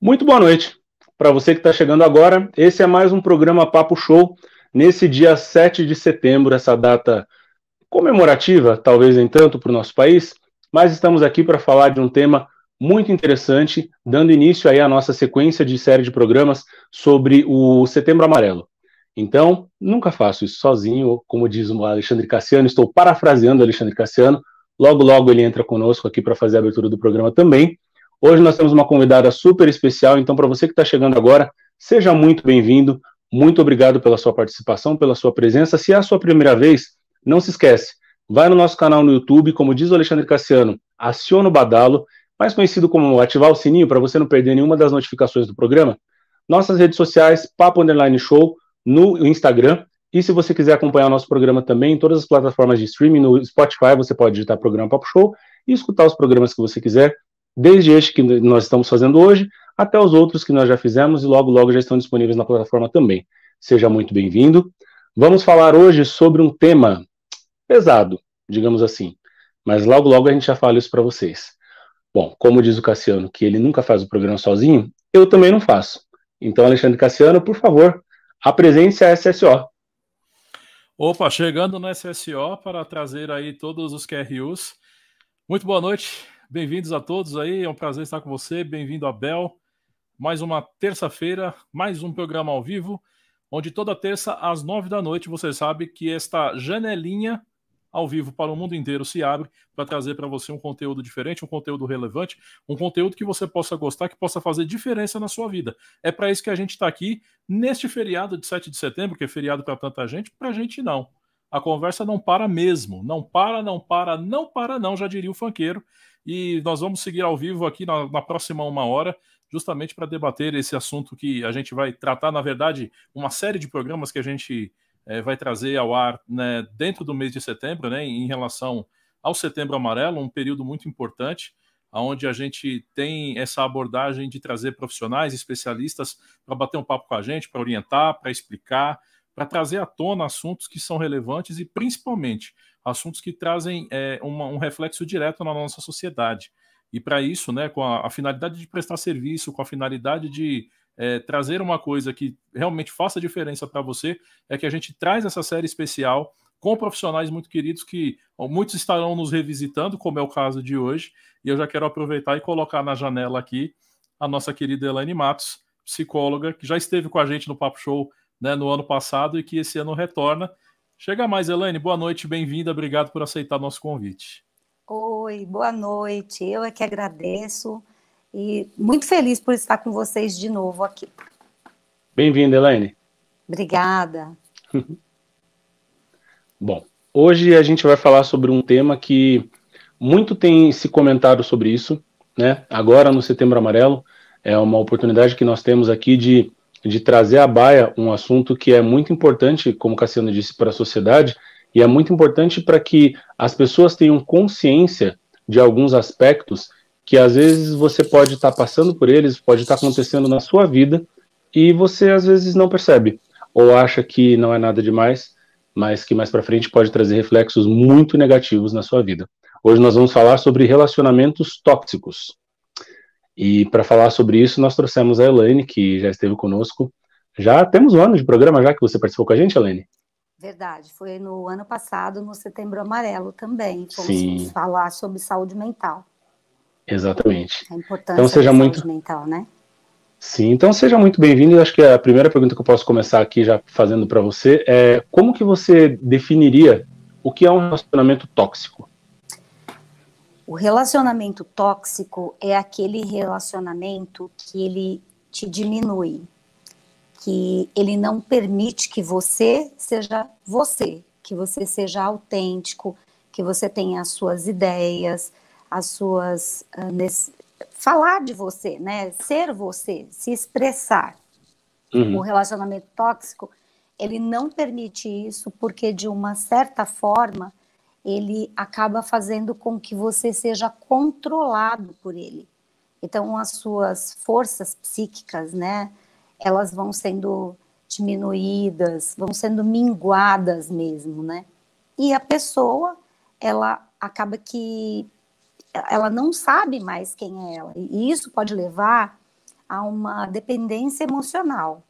Muito boa noite. Para você que está chegando agora, esse é mais um programa Papo Show, nesse dia 7 de setembro, essa data comemorativa, talvez nem tanto para o nosso país, mas estamos aqui para falar de um tema muito interessante, dando início aí à nossa sequência de série de programas sobre o Setembro Amarelo. Então, nunca faço isso sozinho, como diz o Alexandre Cassiano, estou parafraseando o Alexandre Cassiano, logo logo ele entra conosco aqui para fazer a abertura do programa também. Hoje nós temos uma convidada super especial, então para você que está chegando agora, seja muito bem-vindo, muito obrigado pela sua participação, pela sua presença. Se é a sua primeira vez, não se esquece, vai no nosso canal no YouTube, como diz o Alexandre Cassiano, aciona o badalo, mais conhecido como ativar o sininho para você não perder nenhuma das notificações do programa. Nossas redes sociais, Papo Underline Show, no Instagram. E se você quiser acompanhar o nosso programa também em todas as plataformas de streaming, no Spotify, você pode digitar programa Papo Show e escutar os programas que você quiser desde este que nós estamos fazendo hoje até os outros que nós já fizemos e logo logo já estão disponíveis na plataforma também. Seja muito bem-vindo. Vamos falar hoje sobre um tema pesado, digamos assim, mas logo logo a gente já fala isso para vocês. Bom, como diz o Cassiano, que ele nunca faz o programa sozinho, eu também não faço. Então, Alexandre Cassiano, por favor, apresente a SSO. Opa, chegando no SSO para trazer aí todos os QRUs. Muito boa noite, Bem-vindos a todos aí, é um prazer estar com você. Bem-vindo, Abel. Mais uma terça-feira, mais um programa ao vivo, onde toda terça às nove da noite você sabe que esta janelinha ao vivo para o mundo inteiro se abre para trazer para você um conteúdo diferente, um conteúdo relevante, um conteúdo que você possa gostar, que possa fazer diferença na sua vida. É para isso que a gente está aqui neste feriado de 7 de setembro, que é feriado para tanta gente, para a gente não. A conversa não para mesmo. Não para, não para, não para, não, já diria o fanqueiro. E nós vamos seguir ao vivo aqui na, na próxima uma hora, justamente para debater esse assunto que a gente vai tratar, na verdade, uma série de programas que a gente é, vai trazer ao ar né, dentro do mês de setembro, né, em relação ao Setembro Amarelo, um período muito importante, onde a gente tem essa abordagem de trazer profissionais, especialistas, para bater um papo com a gente, para orientar, para explicar, para trazer à tona assuntos que são relevantes e, principalmente, assuntos que trazem é, uma, um reflexo direto na nossa sociedade. E para isso, né, com a, a, finalidade de prestar serviço, com a finalidade de é, trazer uma coisa que realmente faça diferença para você, é que a gente traz essa série especial com profissionais muito queridos que muitos estarão nos revisitando, como é o caso de hoje. E eu já quero aproveitar e colocar na janela aqui a nossa querida Elaine Matos, psicóloga, que já esteve com a gente no Papo Show né, no ano passado e que esse ano retorna Chega mais, Elaine. Boa noite, bem-vinda. Obrigado por aceitar nosso convite. Oi, boa noite. Eu é que agradeço e muito feliz por estar com vocês de novo aqui. Bem-vinda, Elaine. Obrigada. Bom, hoje a gente vai falar sobre um tema que muito tem se comentado sobre isso, né? Agora no Setembro Amarelo é uma oportunidade que nós temos aqui de de trazer à baia um assunto que é muito importante, como Cassiano disse, para a sociedade, e é muito importante para que as pessoas tenham consciência de alguns aspectos que às vezes você pode estar tá passando por eles, pode estar tá acontecendo na sua vida, e você às vezes não percebe, ou acha que não é nada demais, mas que mais para frente pode trazer reflexos muito negativos na sua vida. Hoje nós vamos falar sobre relacionamentos tóxicos. E para falar sobre isso, nós trouxemos a Elaine, que já esteve conosco. Já temos um ano de programa já que você participou com a gente, Elaine? Verdade, foi no ano passado, no Setembro Amarelo também. Fomos falar sobre saúde mental. Exatamente. A importância então, seja da muito... saúde mental, né? Sim, então seja muito bem-vindo. Acho que a primeira pergunta que eu posso começar aqui já fazendo para você é como que você definiria o que é um relacionamento tóxico? O relacionamento tóxico é aquele relacionamento que ele te diminui, que ele não permite que você seja você, que você seja autêntico, que você tenha as suas ideias, as suas uh, nesse, falar de você, né? Ser você, se expressar. Uhum. O relacionamento tóxico ele não permite isso porque de uma certa forma ele acaba fazendo com que você seja controlado por ele. Então, as suas forças psíquicas, né, elas vão sendo diminuídas, vão sendo minguadas mesmo, né? E a pessoa, ela acaba que ela não sabe mais quem é ela. E isso pode levar a uma dependência emocional.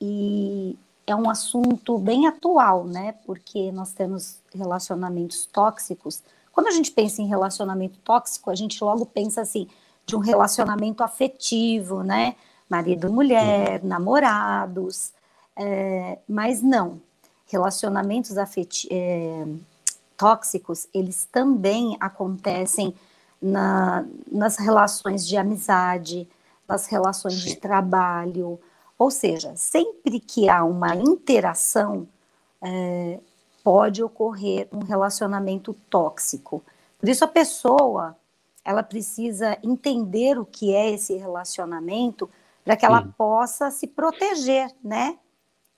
E é um assunto bem atual, né? Porque nós temos relacionamentos tóxicos. Quando a gente pensa em relacionamento tóxico, a gente logo pensa assim de um relacionamento afetivo, né? Marido, mulher, namorados, é, mas não. Relacionamentos é, tóxicos, eles também acontecem na, nas relações de amizade, nas relações de trabalho. Ou seja, sempre que há uma interação, é, pode ocorrer um relacionamento tóxico. Por isso, a pessoa ela precisa entender o que é esse relacionamento para que ela possa se proteger, né?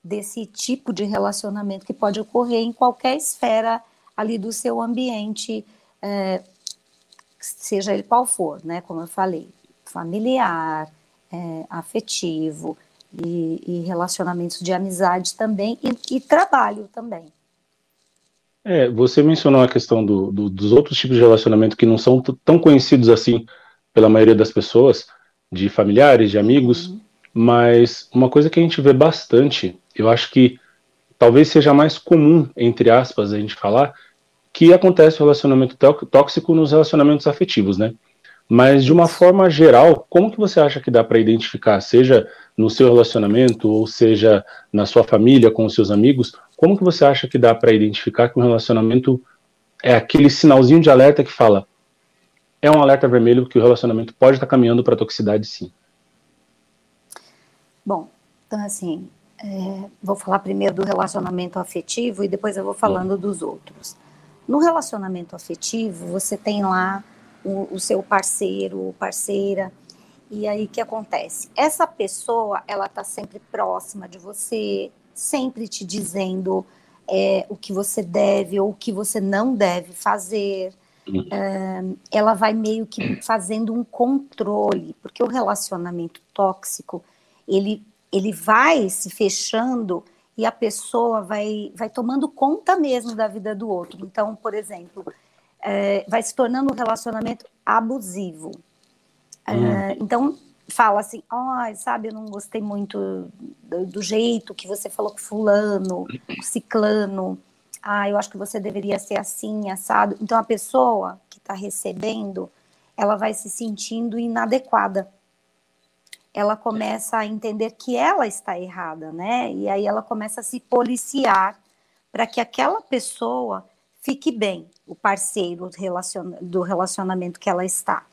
Desse tipo de relacionamento que pode ocorrer em qualquer esfera ali do seu ambiente, é, seja ele qual for, né? Como eu falei, familiar, é, afetivo e, e, relacionamentos de amizade também e, e trabalho também. É, você mencionou a questão do, do, dos outros tipos de relacionamento que não são tão conhecidos assim pela maioria das pessoas, de familiares, de amigos, uhum. mas uma coisa que a gente vê bastante, eu acho que talvez seja mais comum, entre aspas, a gente falar, que acontece o relacionamento tóxico nos relacionamentos afetivos, né? Mas de uma forma geral, como que você acha que dá para identificar, seja no seu relacionamento ou seja na sua família com os seus amigos, como que você acha que dá para identificar que um relacionamento é aquele sinalzinho de alerta que fala é um alerta vermelho que o relacionamento pode estar tá caminhando para toxicidade, sim? Bom, então assim, é, vou falar primeiro do relacionamento afetivo e depois eu vou falando Bom. dos outros. No relacionamento afetivo, você tem lá o, o seu parceiro, parceira, e aí o que acontece? Essa pessoa, ela está sempre próxima de você, sempre te dizendo é, o que você deve ou o que você não deve fazer. Uhum. É, ela vai meio que fazendo um controle, porque o relacionamento tóxico ele, ele vai se fechando e a pessoa vai, vai tomando conta mesmo da vida do outro. Então, por exemplo, é, vai se tornando um relacionamento abusivo. É, hum. então, fala assim, oh, sabe, eu não gostei muito do, do, jeito que você falou com fulano, com ciclano, ah, eu acho que você deveria ser assim, assado. Então, a pessoa que está recebendo, ela vai se sentindo inadequada. Ela começa a entender que ela está errada, né? E aí ela começa a se policiar para que aquela pessoa fique bem, o parceiro do relacionamento que ela está.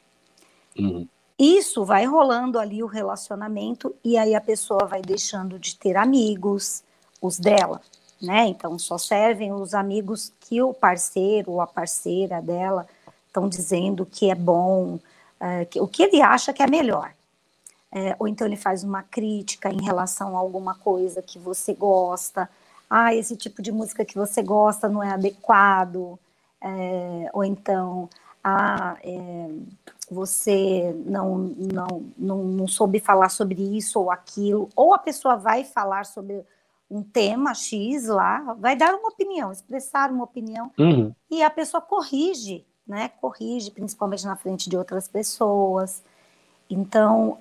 Uhum. Isso vai rolando ali o relacionamento e aí a pessoa vai deixando de ter amigos, os dela, né? Então só servem os amigos que o parceiro ou a parceira dela estão dizendo que é bom, é, que, o que ele acha que é melhor. É, ou então ele faz uma crítica em relação a alguma coisa que você gosta, ah, esse tipo de música que você gosta não é adequado, é, ou então, ah, é, você não, não, não, não soube falar sobre isso ou aquilo, ou a pessoa vai falar sobre um tema X lá, vai dar uma opinião, expressar uma opinião, uhum. e a pessoa corrige, né? Corrige, principalmente na frente de outras pessoas. Então,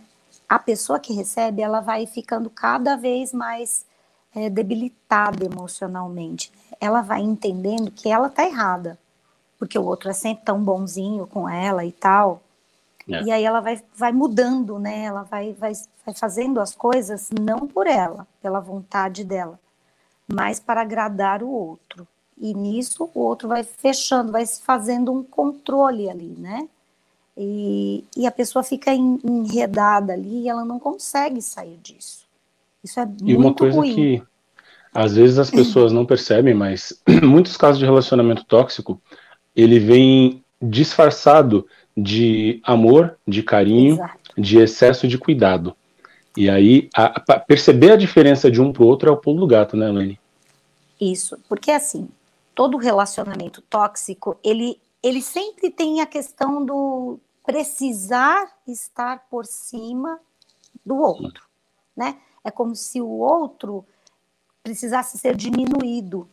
a pessoa que recebe, ela vai ficando cada vez mais é, debilitada emocionalmente. Ela vai entendendo que ela está errada, porque o outro é sempre tão bonzinho com ela e tal. É. E aí ela vai, vai mudando, né? Ela vai, vai, vai fazendo as coisas não por ela, pela vontade dela, mas para agradar o outro. E nisso o outro vai fechando, vai fazendo um controle ali, né? E, e a pessoa fica enredada ali e ela não consegue sair disso. Isso é muito E uma coisa ruim. que às vezes as pessoas não percebem, mas muitos casos de relacionamento tóxico, ele vem disfarçado de amor, de carinho, Exato. de excesso de cuidado. E aí, a, a perceber a diferença de um para o outro é o pulo do gato, né, Lene? Isso, porque assim, todo relacionamento tóxico, ele, ele sempre tem a questão do precisar estar por cima do outro, né? É como se o outro precisasse ser diminuído.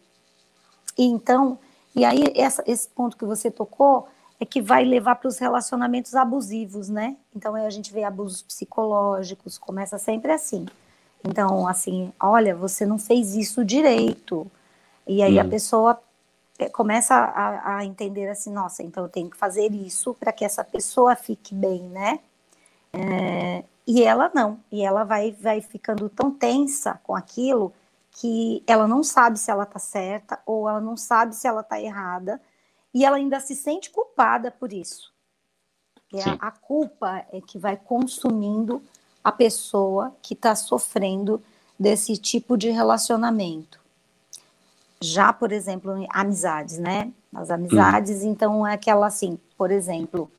E então, e aí essa, esse ponto que você tocou é que vai levar para os relacionamentos abusivos, né? Então a gente vê abusos psicológicos, começa sempre assim. Então, assim, olha, você não fez isso direito. E aí hum. a pessoa é, começa a, a, entender assim, nossa, então eu tenho que fazer isso para que essa pessoa fique bem, né? É, e ela não, e ela vai, vai ficando tão tensa com aquilo que ela não sabe se ela está certa ou ela não sabe se ela está errada e ela ainda se sente culpada por isso. A, a, culpa é que vai consumindo a pessoa que está sofrendo desse tipo de relacionamento. Já, por exemplo, amizades, né? As amizades, uhum. então, é aquela assim, por exemplo,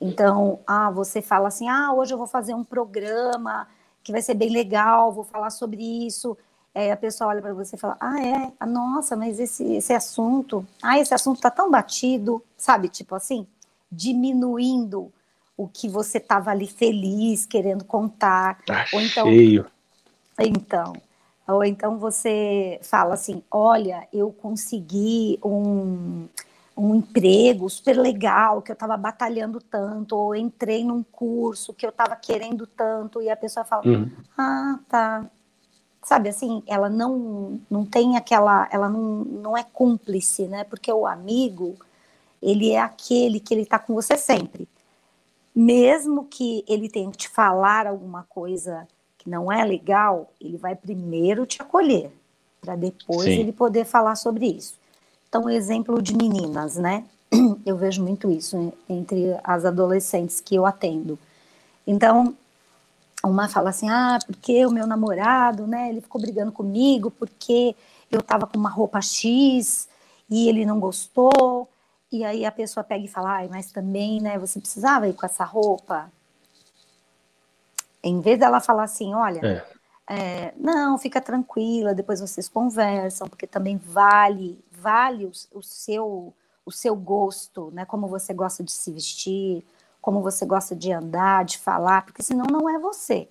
então, ah, você fala assim, ah, hoje eu vou fazer um programa que vai ser bem legal, vou falar sobre isso. É, a pessoa olha para você e fala, ah, é, ah, nossa, mas esse, esse assunto, ah, esse assunto está tão batido, sabe, tipo assim, diminuindo o que você estava ali feliz, querendo contar. Tá ou então, cheio. Então, ou então você fala assim, olha, eu consegui um, um emprego super legal, que eu estava batalhando tanto, ou entrei num curso que eu estava querendo tanto, e a pessoa fala, uhum. ah, tá, sabe assim, ela não, não tem aquela, ela não, não é cúmplice, né? Porque o amigo, ele é aquele que ele está com você sempre. Mesmo que ele tenha que te falar alguma coisa que não é legal, ele vai primeiro te acolher, para depois Sim. ele poder falar sobre isso. Então, exemplo de meninas, né? Eu vejo muito isso entre as adolescentes que eu atendo. Então, uma fala assim: ah, porque o meu namorado, né, ele ficou brigando comigo porque eu tava com uma roupa X e ele não gostou. E aí a pessoa pega e fala: ah, mas também, né, você precisava ir com essa roupa? Em vez dela falar assim: olha, é. É, não, fica tranquila, depois vocês conversam, porque também vale, vale o, o seu o seu gosto, né, como você gosta de se vestir, como você gosta de andar, de falar, porque senão não é você.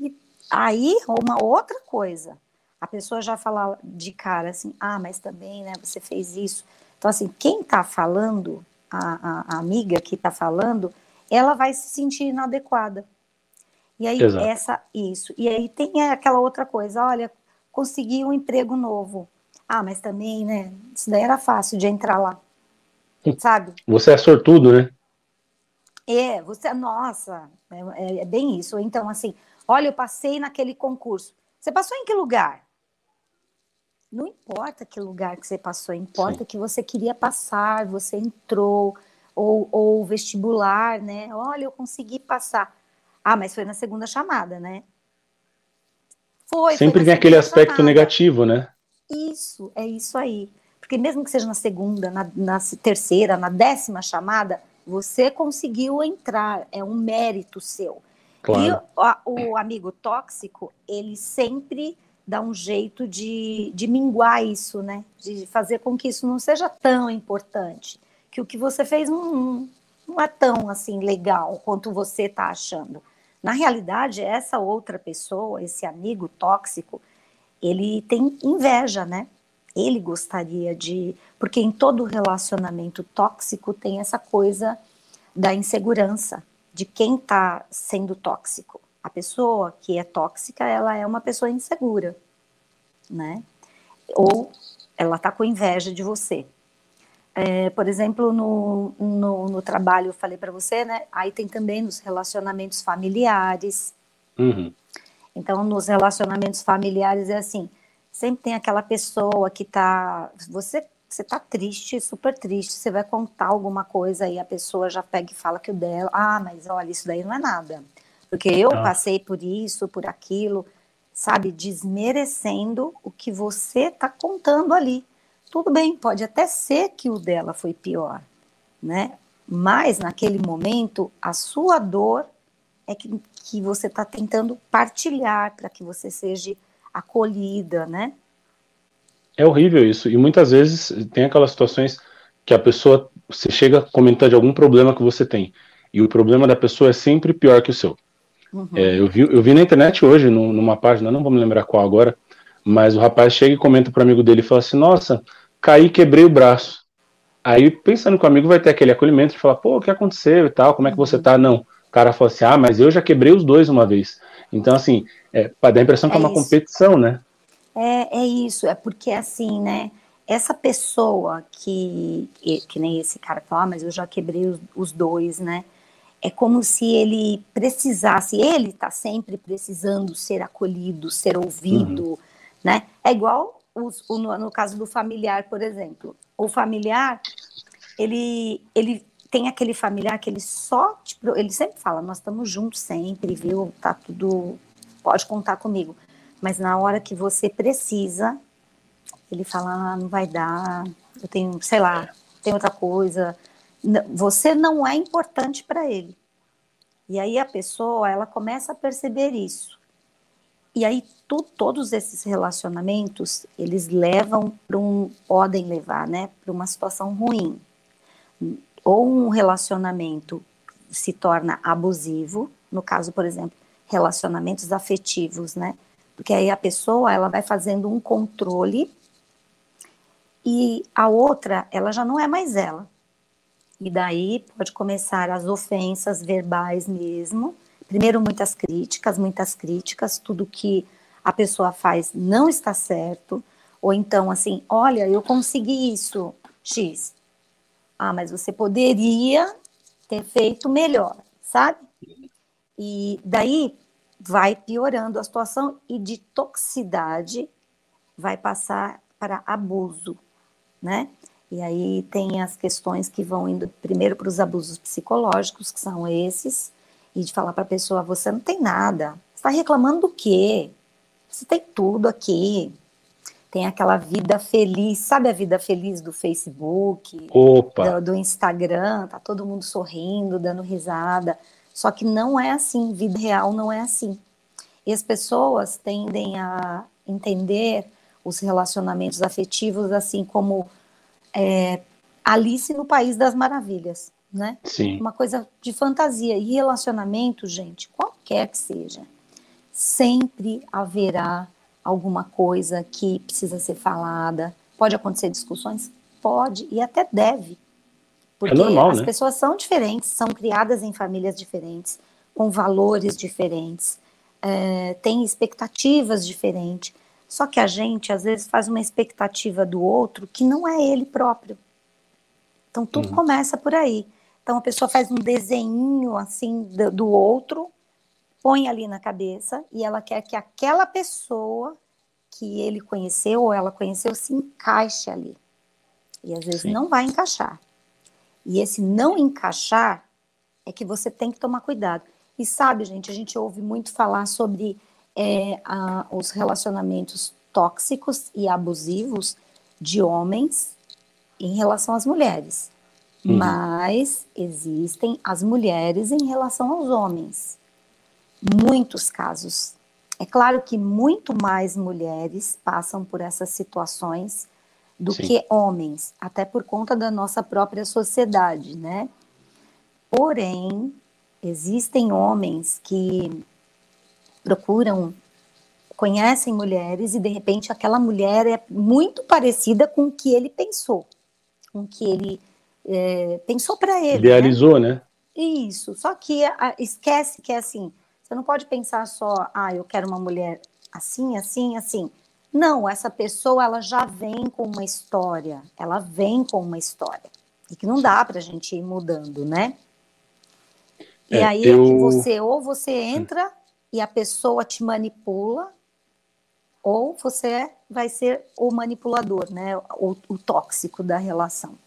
E aí, uma outra coisa, a pessoa já fala de cara assim, ah, mas também, né, você fez isso. Então, assim, quem está falando, a, a, a, amiga que está falando, ela vai se sentir inadequada. E aí, Exato. essa, isso. E aí tem aquela outra coisa, olha, consegui um emprego novo. Ah, mas também, né, isso daí era fácil de entrar lá, sabe? Você é sortudo, né? É, você, nossa, é, é, bem isso. Então, assim, olha, eu passei naquele concurso. Você passou em que lugar? Não importa que lugar que você passou, importa Sim. que você queria passar, você entrou, ou, ou vestibular, né? Olha, eu consegui passar. Ah, mas foi na segunda chamada, né? Foi. Sempre foi tem aquele aspecto chamada. negativo, né? Isso, é isso aí. Porque mesmo que seja na segunda, na, na terceira, na décima chamada, você conseguiu entrar, é um mérito seu. Claro. E o, o, amigo tóxico, ele sempre dá um jeito de, de minguar isso, né? De fazer com que isso não seja tão importante. Que o que você fez não, não é tão assim legal quanto você está achando. Na realidade, essa outra pessoa, esse amigo tóxico, ele tem inveja, né? ele gostaria de. Porque em todo relacionamento tóxico tem essa coisa da insegurança, de quem está sendo tóxico. A pessoa que é tóxica, ela é uma pessoa insegura, né? Ou ela está com inveja de você. É, por exemplo, no, no, no, trabalho, eu falei para você, né? Aí tem também nos relacionamentos familiares. Uhum. Então, nos relacionamentos familiares é assim: sempre tem aquela pessoa que tá. Você você tá triste, super triste, você vai contar alguma coisa e a pessoa já pega e fala que o dela, ah, mas olha, isso daí não é nada. Porque eu ah. passei por isso, por aquilo, sabe, desmerecendo o que você tá contando ali. Tudo bem, pode até ser que o dela foi pior, né? Mas naquele momento, a sua dor é que, que você está tentando partilhar para que você seja acolhida, né? É horrível isso. E muitas vezes tem aquelas situações que a pessoa você chega a comentar de algum problema que você tem. E o problema da pessoa é sempre pior que o seu. Uhum. É, eu, vi, eu vi na internet hoje, no, numa página, não vou me lembrar qual agora, mas o rapaz chega e comenta para amigo dele e fala assim: Nossa, caí quebrei o braço. Aí, pensando que o amigo vai ter aquele acolhimento de falar, pô, o que aconteceu e tal, como é que você uhum. tá? Não. Cara fala assim, ah, mas eu já quebrei os dois uma vez. Então, assim, é, dá a impressão que é, é uma isso. competição, né? É, é isso, é porque assim, né? Essa pessoa que, que nem esse cara fala, ah, mas eu já quebrei os, os dois, né? É como se ele precisasse, ele está sempre precisando ser acolhido, ser ouvido, uhum. né? É igual os, o, no, no caso do familiar, por exemplo o familiar, ele, ele tem aquele familiar que ele só, tipo, ele sempre fala, nós estamos juntos sempre, viu? Tá tudo, pode contar comigo. Mas na hora que você precisa, ele fala, ah, não vai dar, eu tenho, sei lá, tem outra coisa. Você não é importante para ele. E aí a pessoa, ela começa a perceber isso. E aí tu, todos esses relacionamentos, eles levam para um, podem levar, né, para uma situação ruim. Ou um relacionamento se torna abusivo, no caso, por exemplo, relacionamentos afetivos, né? Porque aí a pessoa, ela vai fazendo um controle e a outra, ela já não é mais ela. E daí pode começar as ofensas verbais mesmo, primeiro muitas críticas, muitas críticas, tudo que a pessoa faz não está certo, ou então assim, olha, eu consegui isso, X. Ah, mas você poderia ter feito melhor, sabe? E daí vai piorando a situação e de toxicidade vai passar para abuso, né? E aí tem as questões que vão indo primeiro para os abusos psicológicos, que são esses, e de falar para a pessoa: você não tem nada, você está reclamando do quê? Você tem tudo aqui. Tem aquela vida feliz, sabe a vida feliz do Facebook. Do, do Instagram, tá todo mundo sorrindo, dando risada. Só que não é assim, vida real não é assim. E as pessoas tendem a entender os relacionamentos afetivos assim como é, Alice no País das Maravilhas né? Sim. Uma coisa de fantasia. E relacionamento, gente, qualquer que seja, sempre haverá alguma coisa que precisa ser falada. Pode acontecer discussões? Pode, e até deve. Porque é normal, as né? pessoas são diferentes, são criadas em famílias diferentes, com valores diferentes, é, têm expectativas diferentes. Só que a gente, às vezes, faz uma expectativa do outro que não é ele próprio. Então, tudo uhum. começa por aí. Então a pessoa faz um desenho assim do, do outro, põe ali na cabeça e ela quer que aquela pessoa que ele conheceu ou ela conheceu se encaixe ali. E às vezes Sim. não vai encaixar. E esse não encaixar é que você tem que tomar cuidado. E sabe, gente, a gente ouve muito falar sobre é, a, os relacionamentos tóxicos e abusivos de homens em relação às mulheres. Uhum. Mas existem as mulheres em relação aos homens. Muitos casos. É claro que muito mais mulheres passam por essas situações do Sim. que homens, até por conta da nossa própria sociedade, né? Porém, existem homens que procuram, conhecem mulheres e de repente aquela mulher é muito parecida com o que ele pensou, com o que ele é, pensou para ele. Idealizou, né? né? Isso. Só que a, esquece que é assim. Você não pode pensar só, ah, eu quero uma mulher assim, assim, assim. Não, essa pessoa ela já vem com uma história. Ela vem com uma história e que não dá para a gente ir mudando, né? E é, aí eu... é que você ou você entra e a pessoa te manipula, ou você vai ser o manipulador, né? O, o tóxico da relação.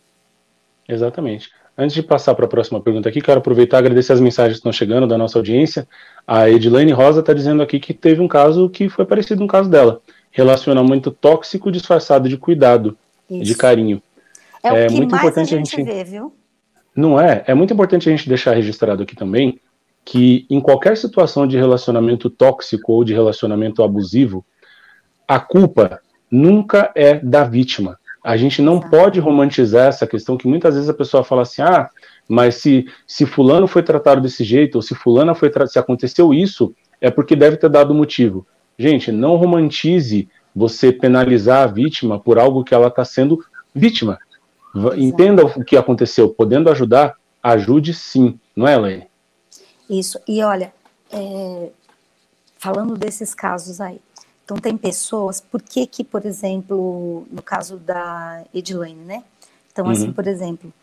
Exatamente. Antes de passar para a próxima pergunta aqui, quero aproveitar e agradecer as mensagens que estão chegando da nossa audiência. A Edilane Rosa está dizendo aqui que teve um caso que foi parecido com o caso dela. Relacionamento tóxico disfarçado de cuidado, Isso. de carinho. É, é muito importante a gente, a gente vê, viu? Não é? É muito importante a gente deixar registrado aqui também que em qualquer situação de relacionamento tóxico ou de relacionamento abusivo, a culpa nunca é da vítima. A gente não pode romantizar essa questão que muitas vezes a pessoa fala assim: ah, mas se, se fulano foi tratado desse jeito, ou se fulana foi se aconteceu isso, é porque deve ter dado motivo. Gente, não romantize você penalizar a vítima por algo que ela está sendo vítima. Entenda o que aconteceu, podendo ajudar, ajude sim, não é, Elaine? Isso, e olha, é, falando desses casos aí, então tem pessoas, por que que, por exemplo, no caso da Edilene, né? Então, assim, uhum. assim, por exemplo,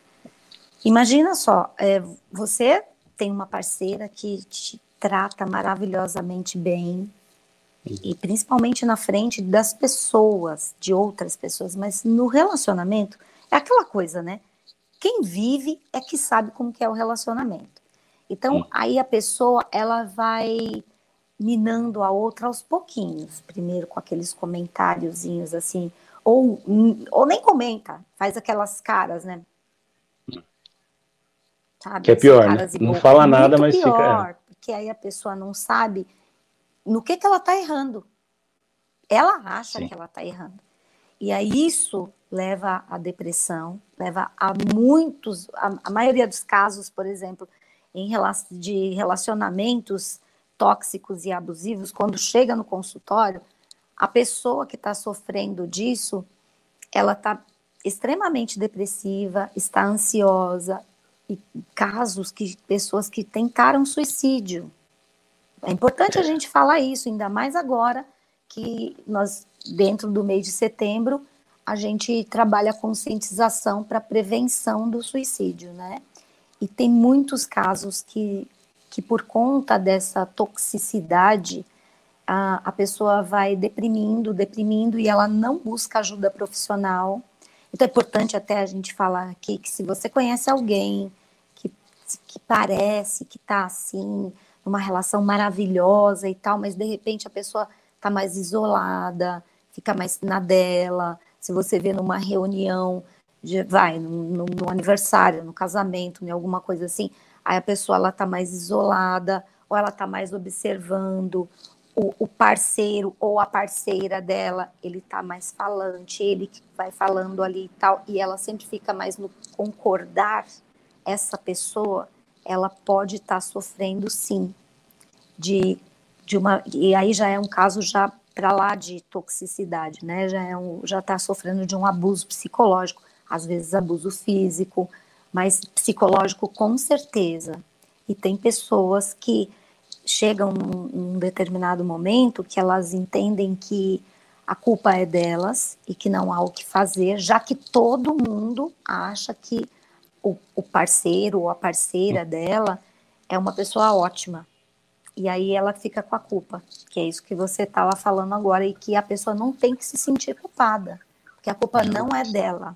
imagina só, é, você tem uma parceira que te trata maravilhosamente bem, e principalmente na frente das pessoas, de outras pessoas, mas no relacionamento é aquela coisa, né? Quem vive é que sabe como que é o relacionamento. Então, aí a pessoa, ela vai minando a outra aos pouquinhos, primeiro com aqueles comentáriozinhos assim, ou, ou nem comenta, faz aquelas caras, né? Sabe? Que é pior, né? Não fala nada, mas pior, fica. É. Porque aí a pessoa não sabe no que, que ela está errando. Ela acha Sim. que ela está errando. E aí isso leva à depressão, leva a muitos, a, a maioria dos casos, por exemplo, em de relacionamentos tóxicos e abusivos, quando chega no consultório, a pessoa que está sofrendo disso, ela está extremamente depressiva, está ansiosa, e casos que pessoas que tentaram suicídio, é importante a gente falar isso, ainda mais agora que nós, dentro do mês de setembro, a gente trabalha a conscientização para prevenção do suicídio, né? E tem muitos casos que, que por conta dessa toxicidade, a, a pessoa vai deprimindo, deprimindo e ela não busca ajuda profissional. Então é importante até a gente falar aqui que se você conhece alguém que, que parece que está assim, uma relação maravilhosa e tal, mas de repente a pessoa está mais isolada, fica mais na dela. Se você vê numa reunião, de, vai, no, no, aniversário, no casamento, em alguma coisa assim, aí a pessoa ela está mais isolada, ou ela está mais observando, o, o, parceiro ou a parceira dela, ele está mais falante, ele que vai falando ali e tal, e ela sempre fica mais no concordar, essa pessoa ela pode estar tá sofrendo sim de, de uma e aí já é um caso já para lá de toxicidade, né? Já é um, já está sofrendo de um abuso psicológico, às vezes abuso físico, mas psicológico com certeza. E tem pessoas que chegam num, num determinado momento que elas entendem que a culpa é delas e que não há o que fazer, já que todo mundo acha que o, o parceiro ou a parceira dela é uma pessoa ótima. E aí ela fica com a culpa, que é isso que você estava falando agora, e que a pessoa não tem que se sentir culpada, porque a culpa não é dela.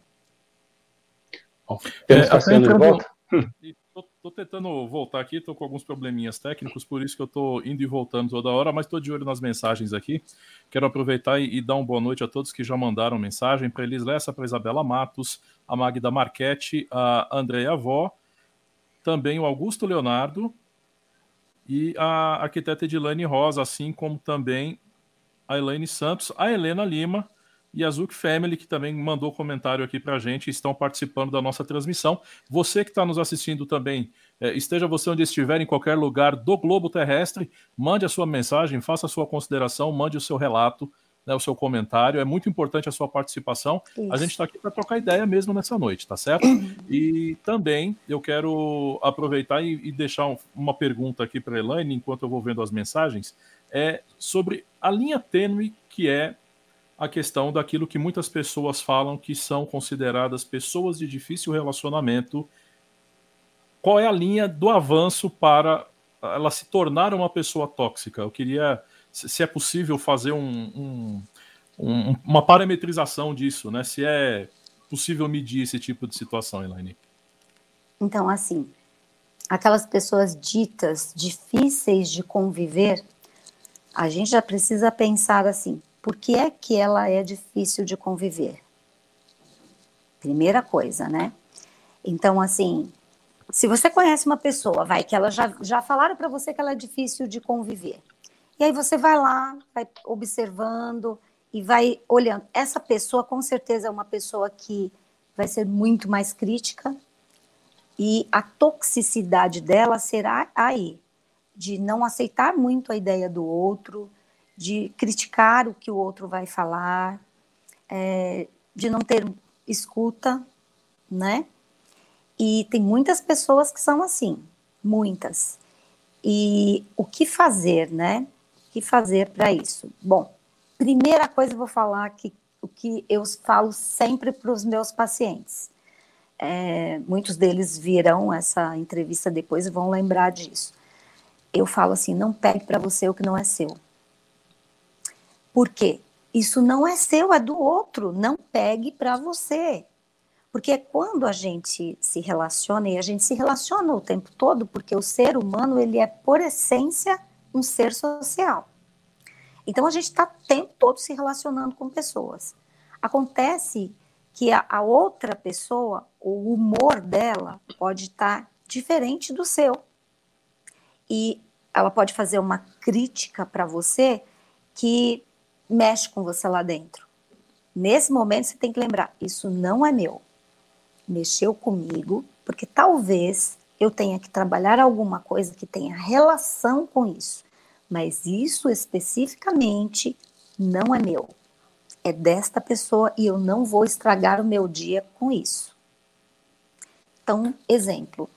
É, Estou tentando voltar aqui, estou com alguns probleminhas técnicos, por isso que eu estou indo e voltando toda hora, mas estou de olho nas mensagens aqui. Quero aproveitar e, e, dar uma boa noite a todos que já mandaram mensagem para Elis Lessa, para Isabela Matos, a Magda Marchetti, a Andréia Vó, também o Augusto Leonardo e a arquiteta Edilane Rosa, assim como também a Elaine Santos, a Helena Lima e a Zuc Family, que também mandou comentário aqui para a gente estão participando da nossa transmissão. Você que está nos assistindo também, é, esteja você onde estiver, em qualquer lugar do globo terrestre, mande a sua mensagem, faça a sua consideração, mande o seu relato né, o seu comentário. É muito importante a sua participação. Isso. A gente está aqui para trocar ideia mesmo nessa noite, tá certo? E também eu quero aproveitar e, e deixar um, uma pergunta aqui para a Elaine, enquanto eu vou vendo as mensagens, é sobre a linha tênue que é a questão daquilo que muitas pessoas falam que são consideradas pessoas de difícil relacionamento. Qual é a linha do avanço para ela se tornar uma pessoa tóxica? Eu queria se é possível fazer um, um, um, uma parametrização disso, né? Se é possível medir esse tipo de situação, Elaine. Então, assim, aquelas pessoas ditas difíceis de conviver, a gente já precisa pensar assim, por que é que ela é difícil de conviver? Primeira coisa, né? Então, assim, se você conhece uma pessoa, vai, que ela já, já falaram para você que ela é difícil de conviver. E aí você vai lá, vai observando e vai olhando. Essa pessoa, com certeza, é uma pessoa que vai ser muito mais crítica e a toxicidade dela será aí, de não aceitar muito a ideia do outro, de criticar o que o outro vai falar, é, de não ter escuta, né? E tem muitas pessoas que são assim, muitas. E o que fazer, né? O que fazer para isso? Bom, primeira coisa eu vou falar que o que eu falo sempre para os meus pacientes. É, muitos deles virão essa entrevista depois e vão lembrar disso. Eu falo assim: não pegue para você o que não é seu. Por quê? Isso não é seu, é do outro. Não pegue para você. Porque quando a gente se relaciona, e a gente se relaciona o tempo todo, porque o ser humano, ele é, por essência, um ser social. Então, a gente está o tempo todo se relacionando com pessoas. Acontece que a, a outra pessoa, o humor dela pode estar tá diferente do seu. E ela pode fazer uma crítica para você que mexe com você lá dentro. Nesse momento, você tem que lembrar: isso não é meu. Mexeu comigo, porque talvez eu tenha que trabalhar alguma coisa que tenha relação com isso. Mas isso especificamente não é meu. É desta pessoa e eu não vou estragar o meu dia com isso. Então, exemplo,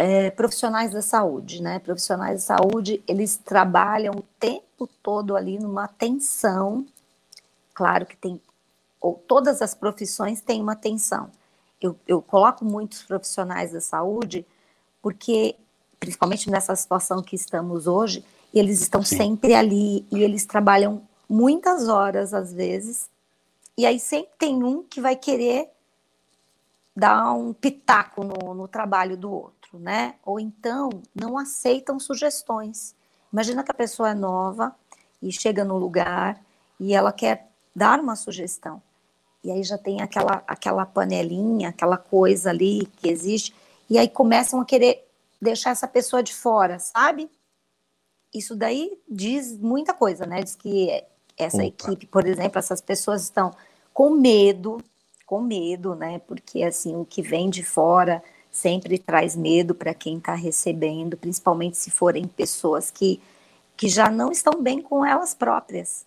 é, profissionais da saúde, né? Profissionais da saúde, eles trabalham o tempo todo ali numa tensão. Claro que tem, ou todas as profissões têm uma tensão. Eu, eu coloco muitos profissionais da saúde porque, principalmente nessa situação que estamos hoje, eles estão Sim. sempre ali e eles trabalham muitas horas às vezes. E aí sempre tem um que vai querer dar um pitaco no, no trabalho do outro outro, né? Ou então não aceitam sugestões. Imagina que a pessoa é nova e chega no lugar e ela quer dar uma sugestão. E aí já tem aquela, aquela panelinha, aquela coisa ali que existe, e aí começam a querer deixar essa pessoa de fora, sabe? Isso daí diz muita coisa, né? Diz que essa Opa. equipe, por exemplo, essas pessoas estão com medo, com medo, né? Porque assim, o que vem de fora sempre traz medo para quem está recebendo, principalmente se forem pessoas que, que já não estão bem com elas próprias.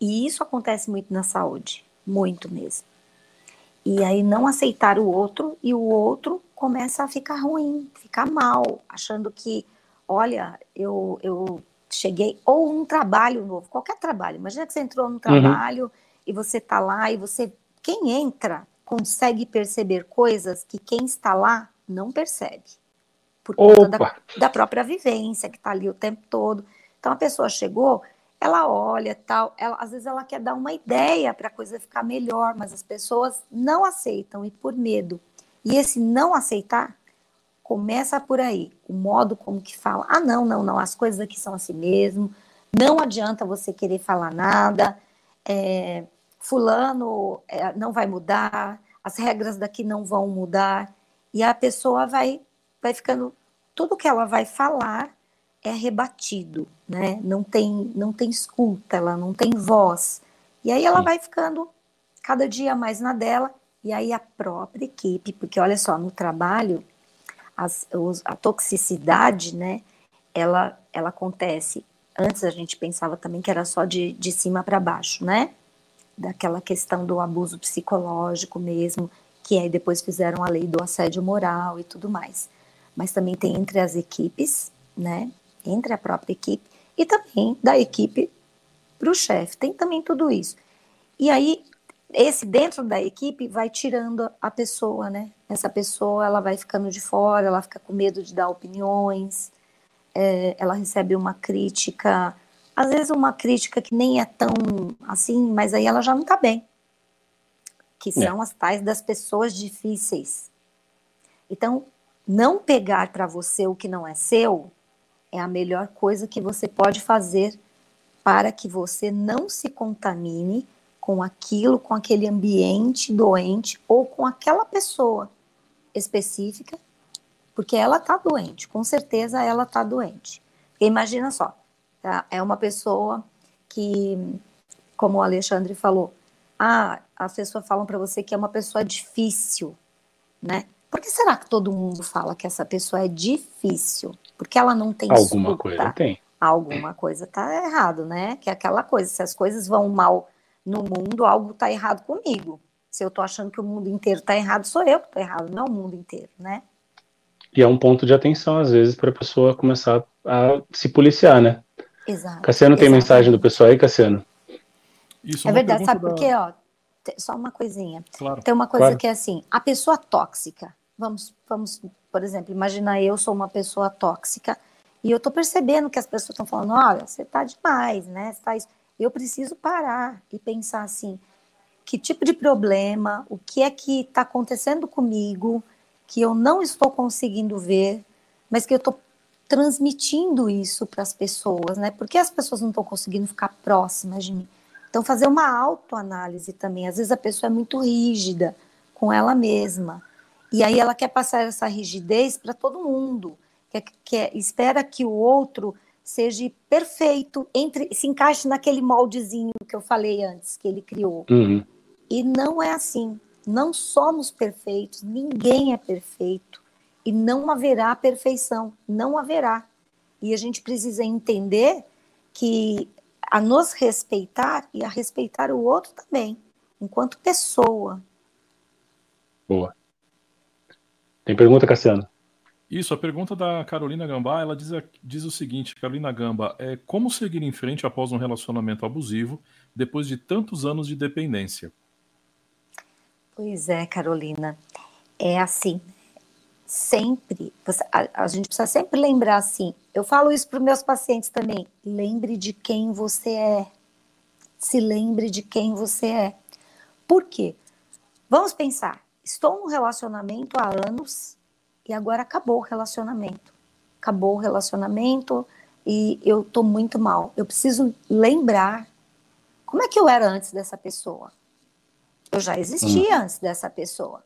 E isso acontece muito na saúde, muito mesmo. E aí não aceitar o outro e o outro começa a ficar ruim, ficar mal, achando que, olha, eu, eu cheguei, ou um trabalho novo, qualquer trabalho. Imagina que você entrou num uhum. trabalho uhum. e você está lá e você, quem entra consegue perceber coisas que quem está lá não percebe. Por conta da, da, própria vivência, que está ali o tempo todo. Então a pessoa chegou, ela olha tal, ela, às vezes ela quer dar uma ideia para a coisa ficar melhor, mas as pessoas não aceitam e por medo. E esse não aceitar começa por aí, o modo como que fala. Ah, não, não, não, as coisas aqui são assim mesmo. Não adianta você querer falar nada. É, fulano é, não vai mudar, as regras daqui não vão mudar, e a pessoa vai, vai ficando, tudo que ela vai falar é rebatido, né? Não tem, não tem escuta, ela não tem voz. E aí ela Sim. vai ficando cada dia mais na dela, e aí a própria equipe, porque olha só, no trabalho, as, os, a toxicidade, né, ela, ela acontece. Antes a gente pensava também que era só de, de cima para baixo, né? Daquela questão do abuso psicológico mesmo, que aí depois fizeram a lei do assédio moral e tudo mais. Mas também tem entre as equipes, né? Entre a própria equipe e também da equipe para o chefe. Tem também tudo isso. E aí, esse dentro da equipe vai tirando a pessoa, né? Essa pessoa, ela vai ficando de fora, ela fica com medo de dar opiniões, é, ela recebe uma crítica às vezes uma crítica que nem é tão assim, mas aí ela já não está bem. Que é. são é. as tais das pessoas difíceis. Então, não pegar para você o que não é seu é a melhor coisa que você pode fazer para que você não se contamine com aquilo, com aquele ambiente doente ou com aquela pessoa específica, porque ela está doente, com certeza ela está doente. imagina só, Tá? É uma pessoa que, como o Alexandre falou, ah, as pessoas falam para você que é uma pessoa difícil, né? Por que será que todo mundo fala que essa pessoa é difícil? Porque ela não tem Alguma escuta. coisa tem. Alguma coisa tá errado, né? Que é aquela coisa, se as coisas vão mal no mundo, algo tá errado comigo. Se eu tô achando que o mundo inteiro tá errado, sou eu que tô errado, não o mundo inteiro, né? E é um ponto de atenção, às vezes, para a pessoa começar a se policiar, né? Exato. Cassiano tem exatamente. mensagem do pessoal aí, Cassiano? Isso É verdade, sabe por da- quê? Ó, só uma coisinha. Claro. Tem uma coisa Claro. que é assim, a pessoa tóxica, vamos, vamos, por exemplo, imagina eu sou uma pessoa tóxica e eu tô percebendo que as pessoas estão falando, olha, você tá demais, né? Você tá isso. Eu preciso parar e pensar assim, que tipo de problema, o que é que está acontecendo comigo, que eu não estou conseguindo ver, mas que eu estou transmitindo isso para as pessoas, né? Porque as pessoas não estão conseguindo ficar próximas de mim. Então, fazer uma autoanálise também. Às vezes a pessoa é muito rígida com ela mesma. E aí ela quer passar essa rigidez para todo mundo. Quer, quer, espera que o outro seja perfeito, entre, se encaixe naquele moldezinho que eu falei antes, que ele criou. Uhum. E não é assim. Não somos perfeitos, ninguém é perfeito. E não haverá perfeição, não haverá. E a gente precisa entender que a nos respeitar e a respeitar o outro também, enquanto pessoa. Boa. Tem pergunta, Cassiano? Isso, a pergunta da Carolina Gambá, ela diz, diz o seguinte, Carolina Gamba, é como seguir em frente após um relacionamento abusivo depois de tantos anos de dependência? Pois é, Carolina. É assim. Sempre. você- a, a gente precisa sempre lembrar assim. Eu falo isso para os meus pacientes também. Lembre de quem você é. Se lembre de quem você é. Por quê? Vamos pensar. Estou num relacionamento há anos e agora acabou o relacionamento. Acabou o relacionamento e eu estou muito mal. Eu preciso lembrar como é que eu era antes dessa pessoa. Eu já existia antes dessa pessoa.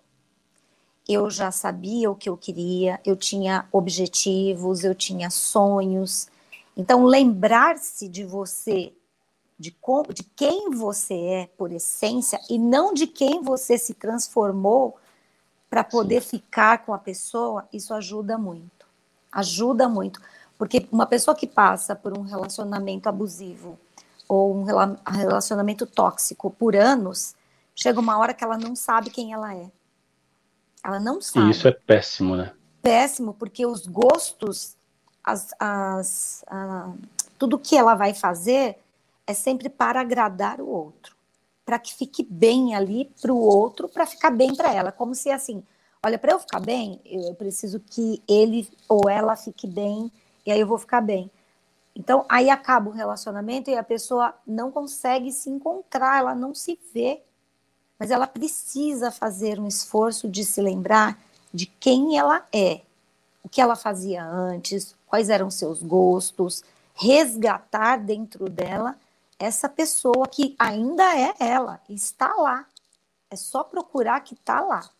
Eu já sabia o que eu queria, eu tinha objetivos, eu tinha sonhos. Então, lembrar-se de você, de, com, de quem você é por essência, e não de quem você se transformou para poder ficar com a pessoa, isso ajuda muito. Ajuda muito. Porque uma pessoa que passa por um relacionamento abusivo ou um rela- relacionamento tóxico por anos, chega uma hora que ela não sabe quem ela é. Ela não sabe. E isso é péssimo, né? péssimo, porque os gostos, as, as, ah, tudo que ela vai fazer é sempre para agradar o outro, para que fique bem ali para o outro, para ficar bem para ela, como se assim, olha, para eu ficar bem, eu preciso que ele ou ela fique bem, e aí eu vou ficar bem. Então, aí acaba o relacionamento e a pessoa não consegue se encontrar, ela não se vê. Mas ela precisa fazer um esforço de se lembrar de quem ela é, o que ela fazia antes, quais eram seus gostos, resgatar dentro dela essa pessoa que ainda é ela, está lá. É só procurar que está lá.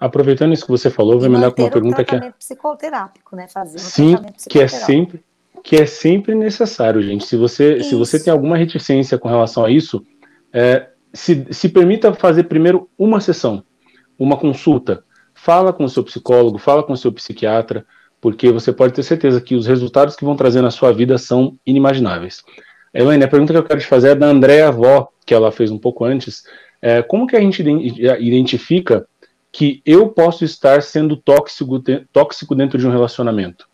Aproveitando isso que você falou, vou E emendar com uma pergunta que é, psicoterápico, né? Fazer sim, que é sempre que é sempre necessário, gente. Se você se você Isso. tem alguma reticência com relação a isso, é, se, se permita fazer primeiro uma sessão, uma consulta. Fala com o seu psicólogo, fala com o seu psiquiatra, porque você pode ter certeza que os resultados que vão trazer na sua vida são inimagináveis. Elaine, a pergunta que eu quero te fazer é da Andréa Vó, que ela fez um pouco antes. É, como que a gente iden- identifica que eu posso estar sendo tóxico, tóxico dentro de um relacionamento?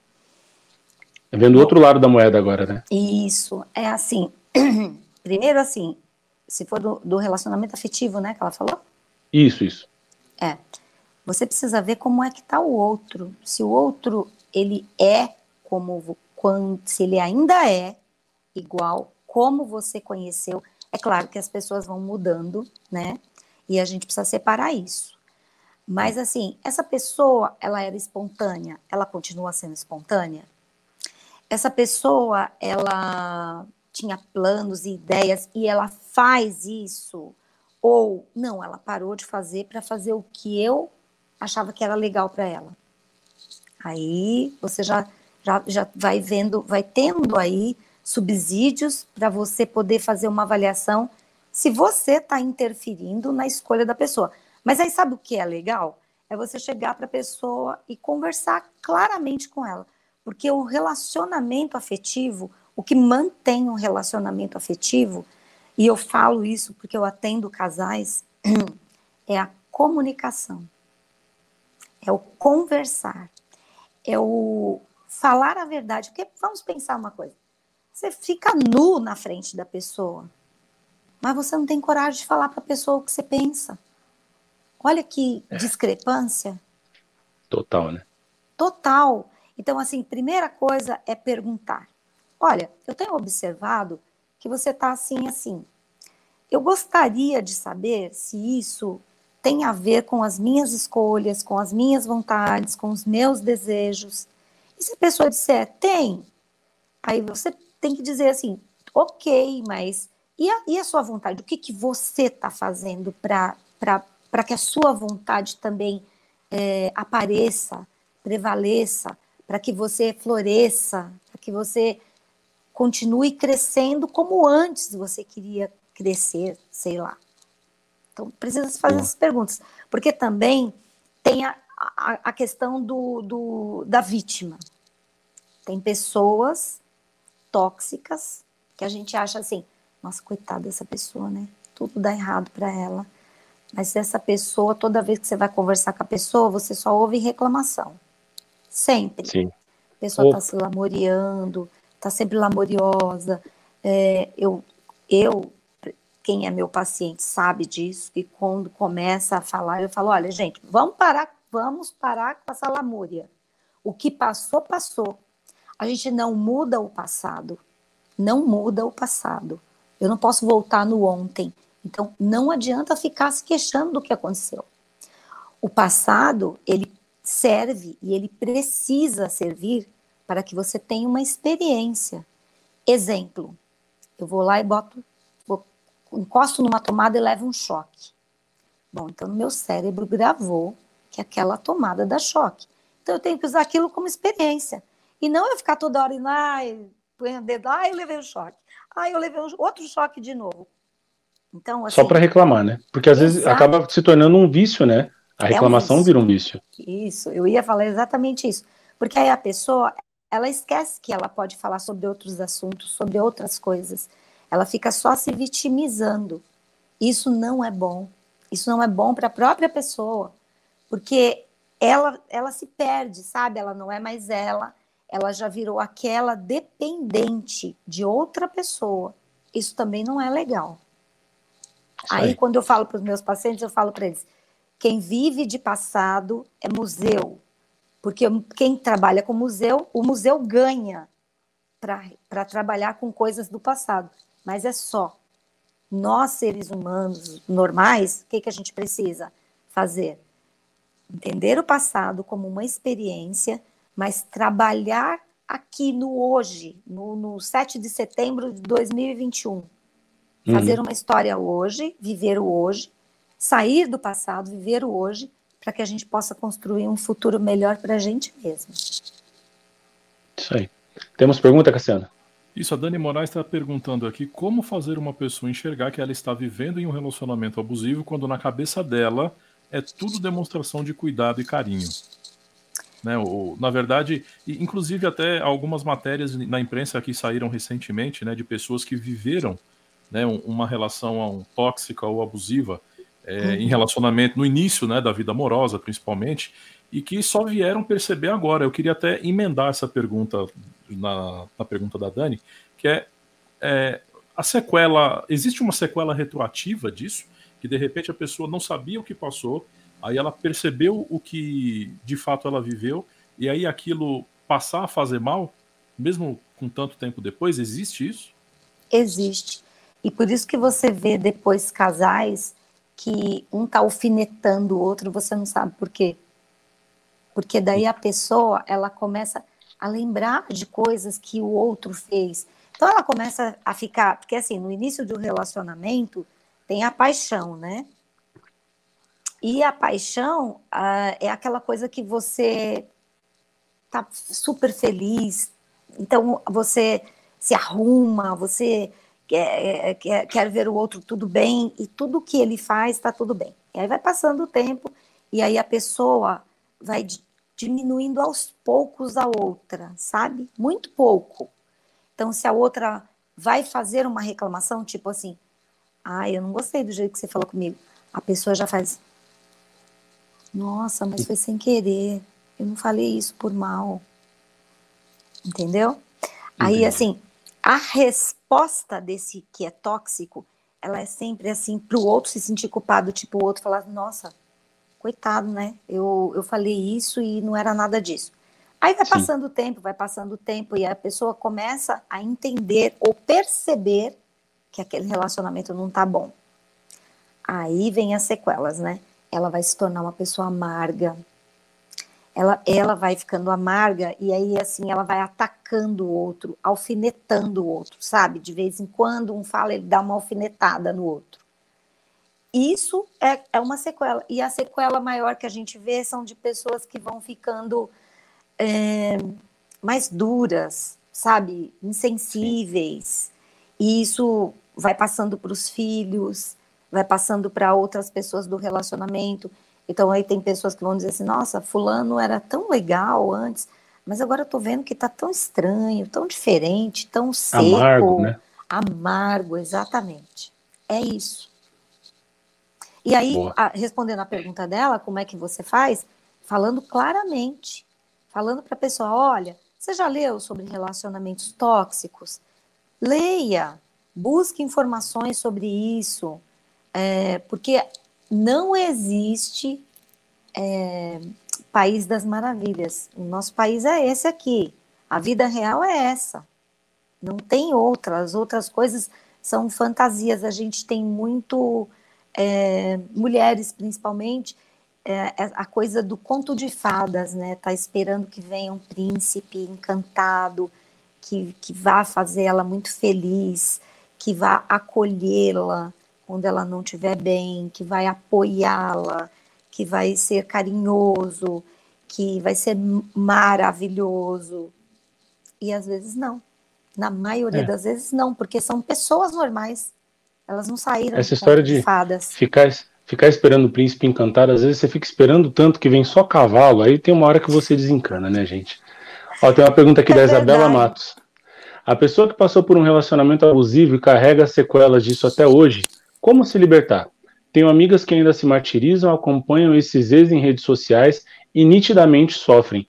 Vendo o outro lado da moeda agora, né? Isso, é assim. Primeiro, assim, se for do, do relacionamento afetivo, né, que ela falou, Isso, isso. você precisa ver como é que está o outro. Se o outro, ele é como, quando, se ele ainda é igual como você conheceu, é claro que as pessoas vão mudando, né, e a gente precisa separar isso. Mas, assim, essa pessoa, ela era espontânea, ela continua sendo espontânea? essa pessoa ela tinha planos e ideias e ela faz isso ou não, ela parou de fazer para fazer o que eu achava que era legal para ela. Aí você já, já, já vai vendo, vai tendo aí subsídios para você poder fazer uma avaliação se você está interferindo na escolha da pessoa. Mas aí sabe o que é legal? É você chegar para a pessoa e conversar claramente com ela. Porque o relacionamento afetivo, o que mantém um relacionamento afetivo, e eu falo isso porque eu atendo casais, é a comunicação, é o conversar, é o falar a verdade. Porque vamos pensar uma coisa: você fica nu na frente da pessoa, mas você não tem coragem de falar para a pessoa o que você pensa. Olha que é. discrepância. Total, né? Total. Então, assim, primeira coisa é perguntar. Olha, eu tenho observado que você está assim, assim. Eu gostaria de saber se isso tem a ver com as minhas escolhas, com as minhas vontades, com os meus desejos. E se a pessoa disser, tem, aí você tem que dizer assim, ok, mas e a, e a sua vontade? O que, que você está fazendo para que a sua vontade também é, apareça, prevaleça, para que você floresça, para que você continue crescendo como antes você queria crescer, sei lá. Então, precisa fazer essas perguntas. Porque também tem a, a, a questão do, do, da vítima. Tem pessoas tóxicas que a gente acha assim, nossa, coitada dessa pessoa, né? Tudo dá errado para ela. Mas essa pessoa, toda vez que você vai conversar com a pessoa, você só ouve reclamação. Sempre. Sim. A pessoa está se lamoriando, está sempre lamoriosa. É, eu, eu, quem é meu paciente sabe disso, e quando começa a falar, eu falo, olha, gente, vamos parar, vamos parar com essa lamúria. O que passou, passou. A gente não muda o passado. Não muda o passado. Eu não posso voltar no ontem. Então, não adianta ficar se queixando do que aconteceu. O passado, ele serve e ele precisa servir para que você tenha uma experiência. Exemplo, eu vou lá e boto, vou, encosto numa tomada e levo um choque. Bom, então no meu cérebro gravou que aquela tomada dá choque. Então eu tenho que usar aquilo como experiência. E não eu ficar toda hora indo, ai, põe o dedo, ai, eu levei um choque. Ai, eu levei um, outro choque de novo. Então, assim, Só para reclamar, né? Porque às vezes acaba se tornando um vício, né? A reclamação é um vira um vício. Isso, eu ia falar exatamente isso. Porque aí a pessoa, ela esquece que ela pode falar sobre outros assuntos, sobre outras coisas. Ela fica só se vitimizando. Isso não é bom. Isso não é bom para a própria pessoa, porque ela, ela se perde, sabe? Ela não é mais ela, ela já virou aquela dependente de outra pessoa. Isso também não é legal. Aí, aí, quando eu falo para os meus pacientes, eu falo para eles: quem vive de passado é museu. Porque quem trabalha com museu, o museu ganha para trabalhar com coisas do passado. Mas é só. Nós, seres humanos normais, o que, que a gente precisa fazer? Entender o passado como uma experiência, mas trabalhar aqui no hoje, no, no 7 de setembro de 2021. Fazer uhum. uma história hoje, viver o hoje, sair do passado, viver o hoje, para que a gente possa construir um futuro melhor para a gente mesmo. Isso aí. Temos pergunta, Cassiana? Isso, a Dani Moraes está perguntando aqui como fazer uma pessoa enxergar que ela está vivendo em um relacionamento abusivo quando na cabeça dela é tudo demonstração de cuidado e carinho. Né, o, na verdade, inclusive até algumas matérias na imprensa que saíram recentemente, né, de pessoas que viveram né, uma relação tóxica ou abusiva é, uhum. em relacionamento no início né, da vida amorosa, principalmente, e que só vieram perceber agora. Eu queria até emendar essa pergunta na, na pergunta da Dani, que é, é, a sequela. Existe uma sequela retroativa disso? Que de repente a pessoa não sabia o que passou, aí ela percebeu o que de fato ela viveu, e aí aquilo passar a fazer mal, mesmo com tanto tempo depois, existe isso? Existe. E por isso que você vê depois casais que um tá alfinetando o outro, você não sabe por quê. Porque daí a pessoa, ela começa a lembrar de coisas que o outro fez. Então ela começa a ficar, porque assim, no início do relacionamento tem a paixão, né? E a paixão ah, é aquela coisa que você tá super feliz, então você se arruma, você quer, quer, quer ver o outro tudo bem, e tudo que ele faz está tudo bem. E aí vai passando o tempo, e aí a pessoa vai diminuindo aos poucos a outra, sabe? Muito pouco. Então, se a outra vai fazer uma reclamação, tipo assim, ah, eu não gostei do jeito que você falou comigo. a pessoa já faz. Nossa, mas foi sem querer. Eu não falei isso por mal. Entendeu? Aí, assim, a resposta desse que é tóxico, ela é sempre assim, para o outro se sentir culpado, tipo, o outro falar, nossa, coitado, né? Eu, eu falei isso e não era nada disso. Aí vai Sim. passando o tempo, vai passando o tempo, e a pessoa começa a entender ou perceber que aquele relacionamento não tá bom. Aí vem as sequelas, né? Ela vai se tornar uma pessoa amarga, ela, ela vai ficando amarga e aí assim ela vai atacando o outro, alfinetando o outro, sabe? De vez em quando um fala, ele dá uma alfinetada no outro. Isso é, é uma sequela. E a sequela maior que a gente vê são de pessoas que vão ficando é, mais duras, sabe? Insensíveis. E isso vai passando para os filhos, vai passando para outras pessoas do relacionamento. Então aí tem pessoas que vão dizer assim, nossa, fulano era tão legal antes, mas agora eu tô vendo que tá tão estranho, tão diferente, tão seco. Amargo, né? Amargo, exatamente. É isso. E aí, a, respondendo a pergunta dela, como é que você faz? Falando claramente, falando para a pessoa, olha, você já leu sobre relacionamentos tóxicos? Leia, busque informações sobre isso, é, porque não existe é, país das maravilhas. O nosso país é esse aqui. A vida real é essa. Não tem outra. As outras coisas são fantasias. A gente tem muito. É, mulheres, principalmente, é, é a coisa do conto de fadas, né? Tá esperando que venha um príncipe encantado, que, que vá fazer ela muito feliz, que vá acolhê-la, quando ela não estiver bem, que vai apoiá-la, que vai ser carinhoso, que vai ser maravilhoso. E às vezes não. Na maioria é. das vezes não, porque são pessoas normais. Elas não saíram Essa história de fadas. Ficar, ficar esperando o príncipe encantado, às vezes você fica esperando tanto que vem só cavalo, aí tem uma hora que você desencana, né, gente? Ó, tem uma pergunta aqui é da verdade. Isabela Matos. A pessoa que passou por um relacionamento abusivo e carrega sequelas disso até hoje, como se libertar? Tenho amigas que ainda se martirizam, acompanham esses ex em redes sociais e nitidamente sofrem.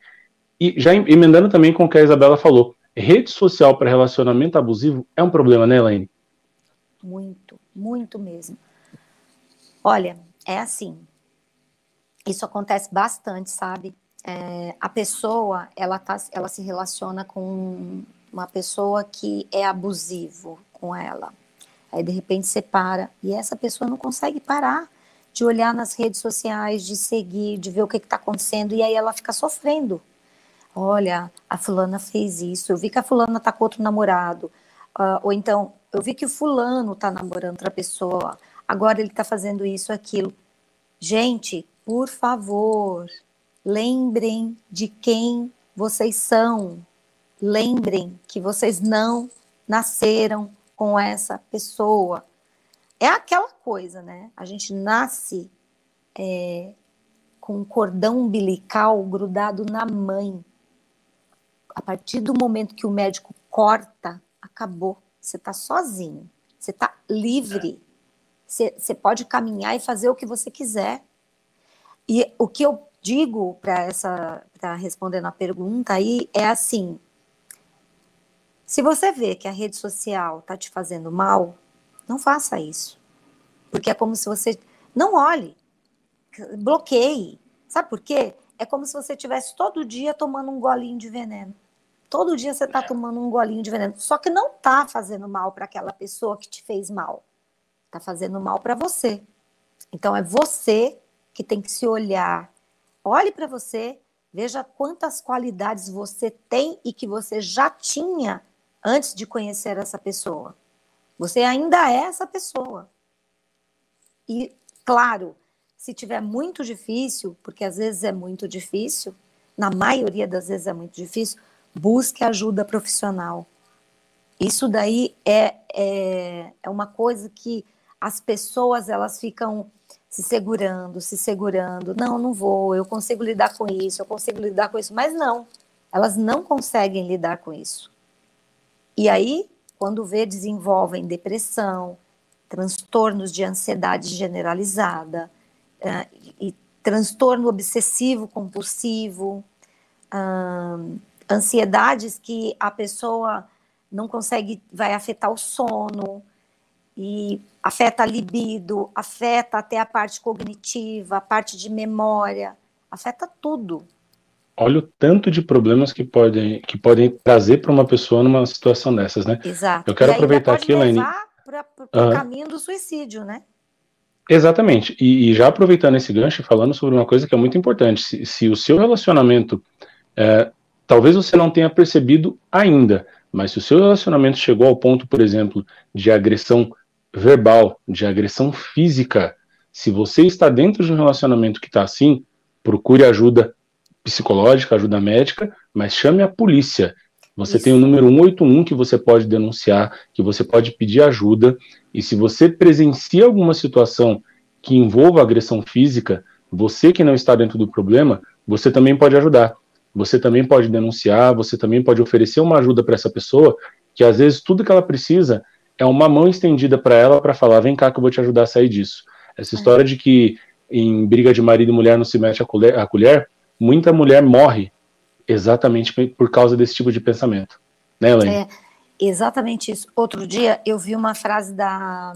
E já emendando também com o que a Isabela falou, rede social para relacionamento abusivo é um problema, né, Elaine? Muito, muito mesmo. Olha, é assim. Isso acontece bastante, sabe? É, a pessoa, ela, tá, ela se relaciona com uma pessoa que é abusivo com ela aí de repente separa, e essa pessoa não consegue parar de olhar nas redes sociais, de seguir, de ver o que está acontecendo, e aí ela fica sofrendo. Olha, a fulana fez isso, eu vi que a fulana está com outro namorado, uh, ou então, eu vi que o fulano está namorando outra pessoa, agora ele está fazendo isso, aquilo. Gente, por favor, lembrem de quem vocês são. Lembrem que vocês não nasceram com essa pessoa. É aquela coisa, né? A gente nasce é, com um cordão umbilical grudado na mãe. A partir do momento que o médico corta, acabou. Você está sozinho. Você está livre. Você, você pode caminhar e fazer o que você quiser. E o que eu digo para essa, para responder na pergunta aí é assim: se você vê que a rede social está te fazendo mal, não faça isso. Porque é como se você. Não olhe, bloqueie. Sabe por quê? É como se você estivesse todo dia tomando um golinho de veneno. Todo dia você está tomando um golinho de veneno. Só que não está fazendo mal para aquela pessoa que te fez mal. Está fazendo mal para você. Então é você que tem que se olhar. Olhe para você, veja quantas qualidades você tem e que você já tinha antes de conhecer essa pessoa. Você ainda é essa pessoa. E, claro, se tiver muito difícil, porque às vezes é muito difícil, na maioria das vezes é muito difícil, busque ajuda profissional. Isso daí é, é, é uma coisa que as pessoas elas ficam se segurando, se segurando. Não, não vou, eu consigo lidar com isso, eu consigo lidar com isso. Mas não, elas não conseguem lidar com isso. E aí, quando vê, desenvolvem depressão, transtornos de ansiedade generalizada, uh, e transtorno obsessivo compulsivo, uh, ansiedades que a pessoa não consegue, vai afetar o sono, e afeta a libido, afeta até a parte cognitiva, a parte de memória, afeta tudo. Olha o tanto de problemas que podem, que podem trazer para uma pessoa numa situação dessas, né? Exato. Eu quero aproveitar aqui, Elaine. para o uhum. caminho do suicídio, né? Exatamente. E, e, já aproveitando esse gancho, falando sobre uma coisa que é muito importante. Se, se o seu relacionamento, é, talvez você não tenha percebido ainda, mas se o seu relacionamento chegou ao ponto, por exemplo, de agressão verbal, de agressão física, se você está dentro de um relacionamento que está assim, procure ajuda psicológica, ajuda médica, mas chame a polícia. Você Isso. tem o número 181 que você pode denunciar, que você pode pedir ajuda, e se você presencia alguma situação que envolva agressão física, você que não está dentro do problema, você também pode ajudar. Você também pode denunciar, você também pode oferecer uma ajuda para essa pessoa, que às vezes tudo que ela precisa é uma mão estendida para ela para falar: vem cá que eu vou te ajudar a sair disso. Essa é. história de que em briga de marido e mulher não se mete a colher, a colher muita mulher morre exatamente por causa desse tipo de pensamento. Né, Elaine? É, exatamente isso. Outro dia eu vi uma frase da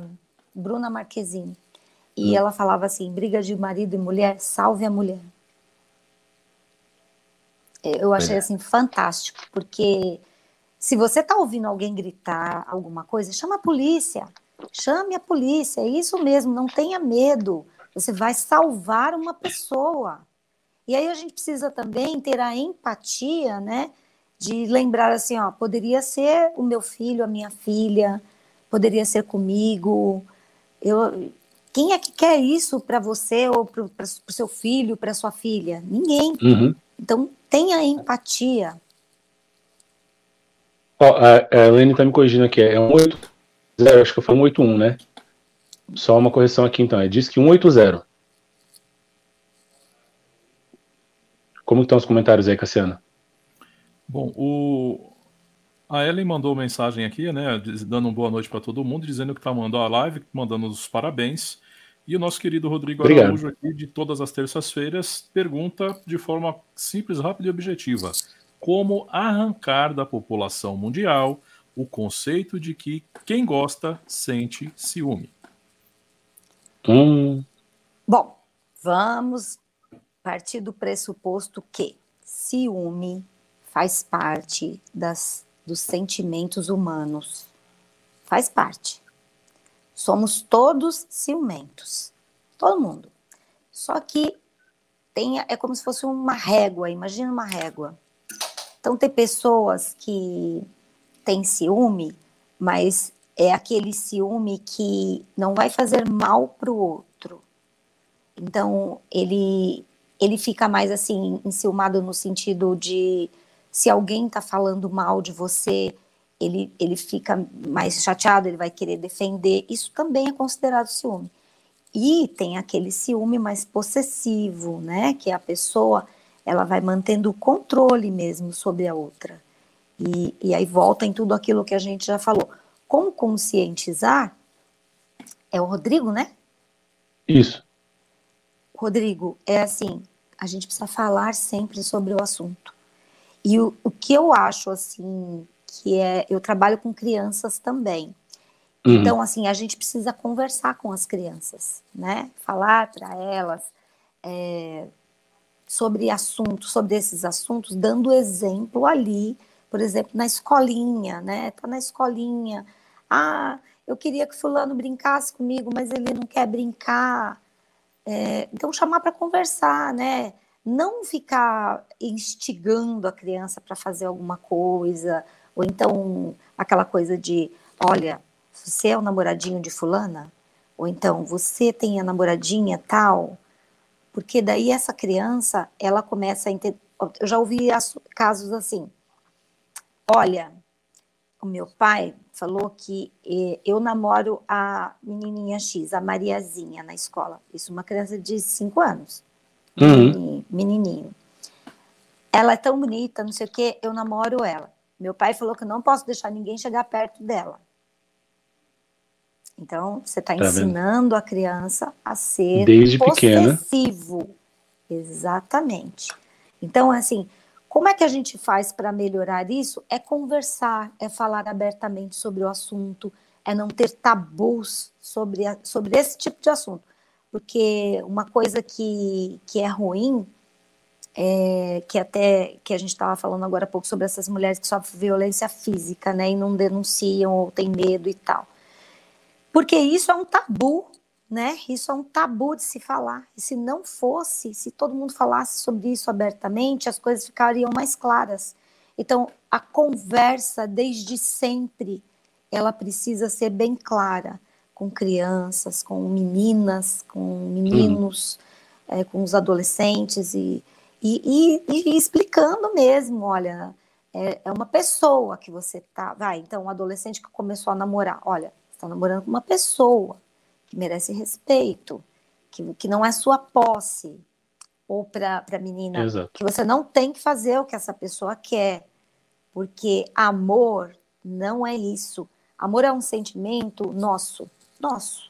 Bruna Marquezine e hum. ela falava assim: briga de marido e mulher, salve a mulher. Eu achei é. assim fantástico, porque se você está ouvindo alguém gritar alguma coisa, chama a polícia. Chame a polícia, é isso mesmo, não tenha medo. Você vai salvar uma pessoa. E aí a gente precisa também ter a empatia, né? De lembrar assim, ó, poderia ser o meu filho, a minha filha, poderia ser comigo. Eu, quem é que quer isso para você ou para o seu filho, para sua filha? Ninguém. Uhum. Então tenha empatia. Ó, a, a Helene tá me corrigindo aqui, é 180, acho que foi 181, né? Só uma correção aqui então, é diz que 180. Como estão os comentários aí, Cassiano? Bom, o... a Ellen mandou mensagem aqui, né, dando uma boa noite para todo mundo, dizendo que está mandando a live, mandando os parabéns. E o nosso querido Rodrigo Obrigado. Araújo aqui, de todas as terças-feiras, pergunta de forma simples, rápida e objetiva como arrancar da população mundial o conceito de que quem gosta sente ciúme. Hum. Bom, vamos partir do pressuposto que ciúme faz parte das, dos sentimentos humanos. Faz parte. Somos todos ciumentos. Todo mundo. Só que tem, é como se fosse uma régua. Imagina uma régua. Então, tem pessoas que têm ciúme, mas é aquele ciúme que não vai fazer mal para o outro. Então, ele, ele fica mais assim, enciumado no sentido de se alguém está falando mal de você, ele, ele fica mais chateado, ele vai querer defender. Isso também é considerado ciúme. E tem aquele ciúme mais possessivo, né? Que a pessoa ela vai mantendo o controle mesmo sobre a outra. E, e aí volta em tudo aquilo que a gente já falou. Como conscientizar? É o Rodrigo, né? Isso. Rodrigo, é assim, a gente precisa falar sempre sobre o assunto. E o, o que eu acho, assim, que é. Eu trabalho com crianças também. Uhum. Então, assim, a gente precisa conversar com as crianças, né? Falar para elas, é, sobre assuntos, sobre esses assuntos, dando exemplo ali, por exemplo, na escolinha, né? Tá na escolinha. Ah, eu queria que fulano brincasse comigo, mas ele não quer brincar. É, então chamar para conversar, né? Não ficar instigando a criança para fazer alguma coisa, ou então aquela coisa de, olha, você é o namoradinho de fulana, ou então você tem a namoradinha tal, porque daí essa criança, ela começa a entender. Eu já ouvi casos assim. Olha, o meu pai falou que eh, eu namoro a menininha X, a Mariazinha, na escola. Isso, uma criança de 5 anos. Uhum. Menininho. Ela é tão bonita, não sei o quê, eu namoro ela. Meu pai falou que eu não posso deixar ninguém chegar perto dela. Então, você está tá ensinando vendo? a criança a ser Desde possessivo. Pequena. Exatamente. Então, assim, como é que a gente faz para melhorar isso? É conversar, é falar abertamente sobre o assunto, é não ter tabus sobre, a, sobre esse tipo de assunto. Porque uma coisa que, que é ruim, é, que até que a gente estava falando agora há pouco sobre essas mulheres que sofrem violência física, né, e não denunciam ou têm medo e tal. Porque isso é um tabu né? Isso é um tabu de se falar. E se não fosse, se todo mundo falasse sobre isso abertamente, as coisas ficariam mais claras. Então, a conversa desde sempre, ela precisa ser bem clara com crianças, com meninas, com meninos, uhum. é, com os adolescentes e, e, e, e explicando mesmo, olha, é, é, uma pessoa que você tá, vai, então um adolescente que começou a namorar, olha, está namorando com uma pessoa, que merece respeito, que, que não é sua posse. Ou para a menina, Exato. que você não tem que fazer o que essa pessoa quer. Porque amor não é isso. Amor é um sentimento nosso, nosso.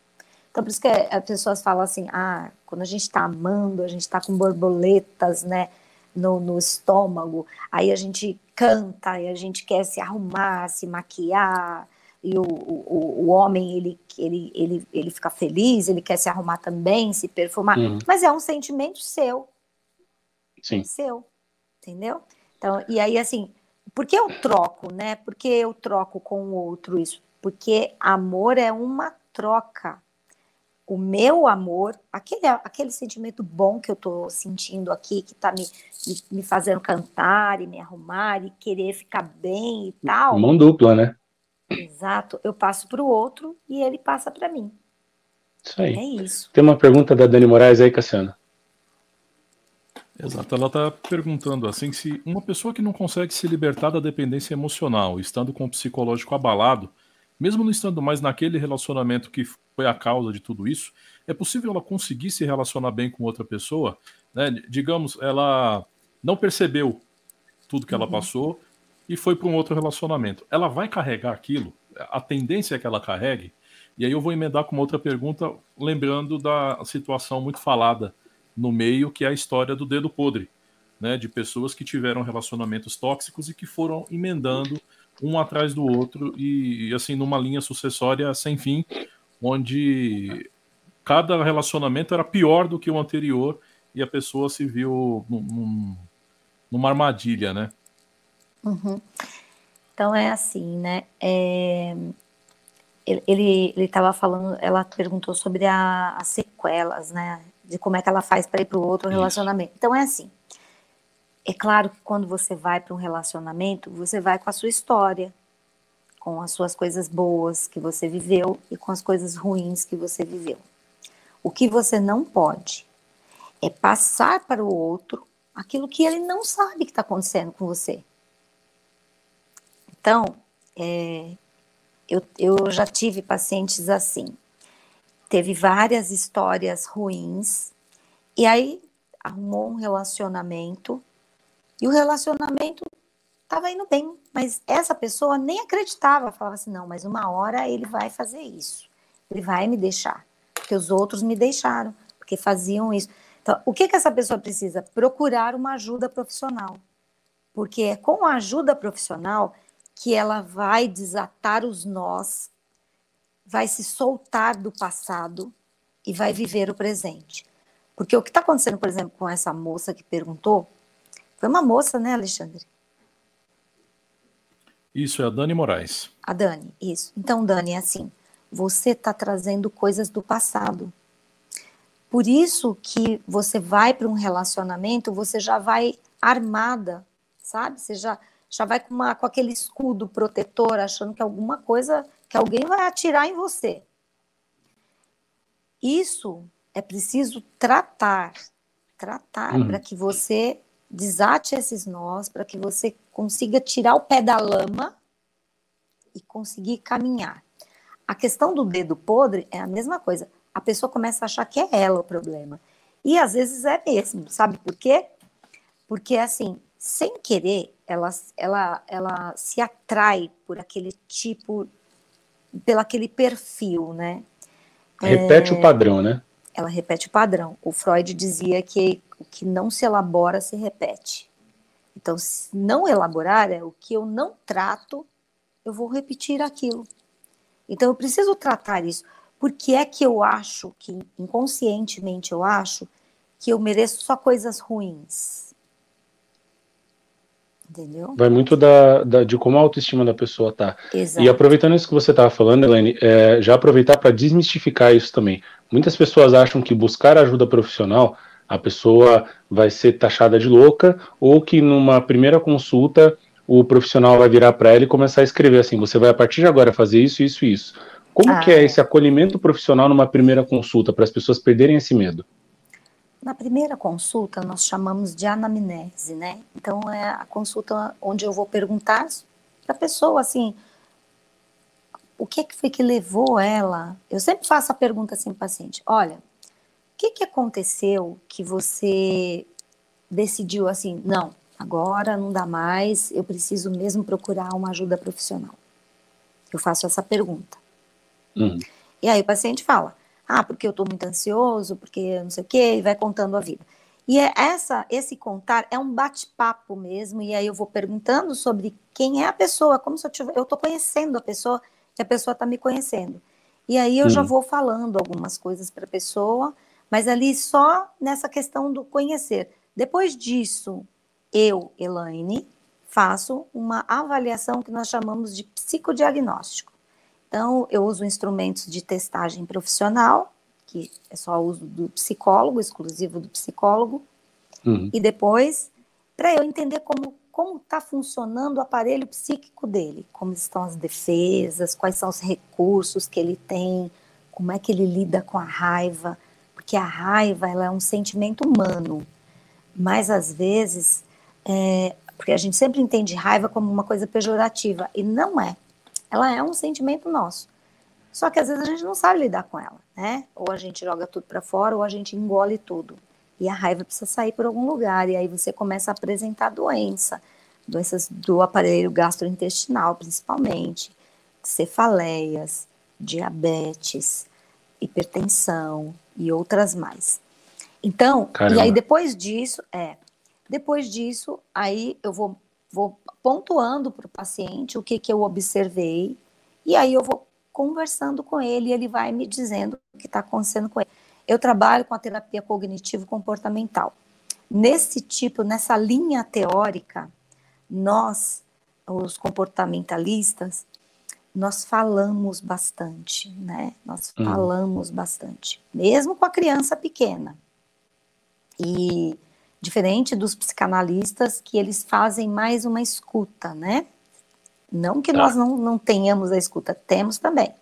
Então, por isso que as pessoas falam assim: ah, quando a gente está amando, a gente está com borboletas, né? No, no, estômago, aí a gente canta e a gente quer se arrumar, se maquiar, e o, o, o homem ele, ele, ele, ele fica feliz, ele quer se arrumar também, se perfumar, uhum. mas é um sentimento seu. Sim. Seu, entendeu? Então, e aí assim, por que eu troco, né? Por que eu troco com o outro isso? Porque amor é uma troca. O meu amor, aquele, aquele sentimento bom que eu tô sentindo aqui, que tá me, me, me fazendo cantar e me arrumar e querer ficar bem e tal. Mão dupla, né? Exato. Eu passo para o outro e ele passa para mim. Isso aí. É isso. Tem uma pergunta da Dani Moraes aí, Cassiana. Exato, ela está perguntando assim se uma pessoa que não consegue se libertar da dependência emocional, estando com o psicológico abalado, mesmo não estando mais naquele relacionamento que foi a causa de tudo isso, é possível ela conseguir se relacionar bem com outra pessoa? Né? Digamos, ela não percebeu tudo que ela uhum. passou, e foi para um outro relacionamento. Ela vai carregar aquilo? A tendência é que ela carregue? E aí eu vou emendar com uma outra pergunta, lembrando da situação muito falada no meio, que é a história do dedo podre, né? De pessoas que tiveram relacionamentos tóxicos e que foram emendando um atrás do outro e, assim numa linha sucessória sem fim, onde cada relacionamento era pior do que o anterior e a pessoa se viu num, numa armadilha, né? Uhum. Então é assim, né? É, ele estava falando, ela perguntou sobre a, as sequelas, né? De como é que ela faz para ir para o outro relacionamento. Então é assim. É claro que quando você vai para um relacionamento, você vai com a sua história, com as suas coisas boas que você viveu e com as coisas ruins que você viveu. O que você não pode é passar para o outro aquilo que ele não sabe que está acontecendo com você. Então, é, eu, eu já tive pacientes assim. Teve várias histórias ruins, e aí arrumou um relacionamento, e o relacionamento estava indo bem, mas essa pessoa nem acreditava, falava assim: não, mas uma hora ele vai fazer isso, ele vai me deixar, porque os outros me deixaram, porque faziam isso. Então, o que, que essa pessoa precisa? Procurar uma ajuda profissional. Porque é com a ajuda profissional que ela vai desatar os nós, vai se soltar do passado e vai viver o presente. Porque o que está acontecendo, por exemplo, com essa moça que perguntou, foi uma moça, né, Alexandre? Isso, é a Dani Moraes. A Dani, isso. Então, Dani, é assim, você está trazendo coisas do passado. Por isso que você vai para um relacionamento, você já vai armada, sabe? Você já já vai com, uma, com aquele escudo protetor, achando que alguma coisa, que alguém vai atirar em você. Isso é preciso tratar, tratar uhum. para que você desate esses nós, para que você consiga tirar o pé da lama e conseguir caminhar. A questão do dedo podre é a mesma coisa. A pessoa começa a achar que é ela o problema. E às vezes é mesmo, sabe por quê? Porque assim, sem querer, ela, ela, ela se atrai por aquele tipo pelo aquele perfil, né? Repete é, o padrão, né? Ela repete o padrão. O Freud dizia que o que não se elabora se repete. Então, se não elaborar é o que eu não trato, eu vou repetir aquilo. Então, eu preciso tratar isso. Porque é que eu acho que, inconscientemente, eu acho que eu mereço só coisas ruins Entendeu? Vai muito da, da, de como a autoestima da pessoa tá. Exato. E aproveitando isso que você estava falando, Elaine, é, já aproveitar para desmistificar isso também. Muitas pessoas acham que buscar ajuda profissional, a pessoa vai ser taxada de louca, ou que numa primeira consulta o profissional vai virar para ela e começar a escrever assim: você vai a partir de agora fazer isso, isso e isso. Como ah, que é, é esse acolhimento profissional numa primeira consulta, para as pessoas perderem esse medo? Na primeira consulta, nós chamamos de anamnese, né? Então, é a consulta onde eu vou perguntar para a pessoa, assim, o que, é que foi que levou ela? Eu sempre faço a pergunta assim para o paciente: olha, o que, que aconteceu que você decidiu assim, não, agora não dá mais, eu preciso mesmo procurar uma ajuda profissional? Eu faço essa pergunta. Uhum. E aí o paciente fala: ah, porque eu estou muito ansioso, porque não sei o quê, e vai contando a vida. E é essa, esse contar é um bate-papo mesmo, e aí eu vou perguntando sobre quem é a pessoa, como se eu tivesse, eu estou conhecendo a pessoa, e a pessoa está me conhecendo. E aí eu já vou falando algumas coisas para a pessoa, mas ali só nessa questão do conhecer. Depois disso, eu, Elaine, faço uma avaliação que nós chamamos de psicodiagnóstico. Então, eu uso instrumentos de testagem profissional, que é só uso do psicólogo, exclusivo do psicólogo, uhum. e depois, para eu entender como como está funcionando o aparelho psíquico dele, como estão as defesas, quais são os recursos que ele tem, como é que ele lida com a raiva, porque a raiva ela é um sentimento humano, mas às vezes, é, porque a gente sempre entende raiva como uma coisa pejorativa, e não é ela é um sentimento nosso. Só que às vezes a gente não sabe lidar com ela, né? Ou a gente joga tudo para fora, ou a gente engole tudo. E a raiva precisa sair por algum lugar, e aí você começa a apresentar doença, doenças do aparelho gastrointestinal, principalmente, cefaleias, diabetes, hipertensão e outras mais. Então, Caramba. e aí depois disso, é, depois disso, aí eu vou vou pontuando para o paciente o que, que eu observei, e aí eu vou conversando com ele e ele vai me dizendo o que está acontecendo com ele. Eu trabalho com a terapia cognitivo-comportamental. Nesse tipo, nessa linha teórica, nós, os comportamentalistas, nós falamos bastante, né? Nós uhum. falamos bastante, mesmo com a criança pequena. E Diferente dos psicanalistas, que eles fazem mais uma escuta, né? Não que tá. nós não, não tenhamos a escuta, temos também.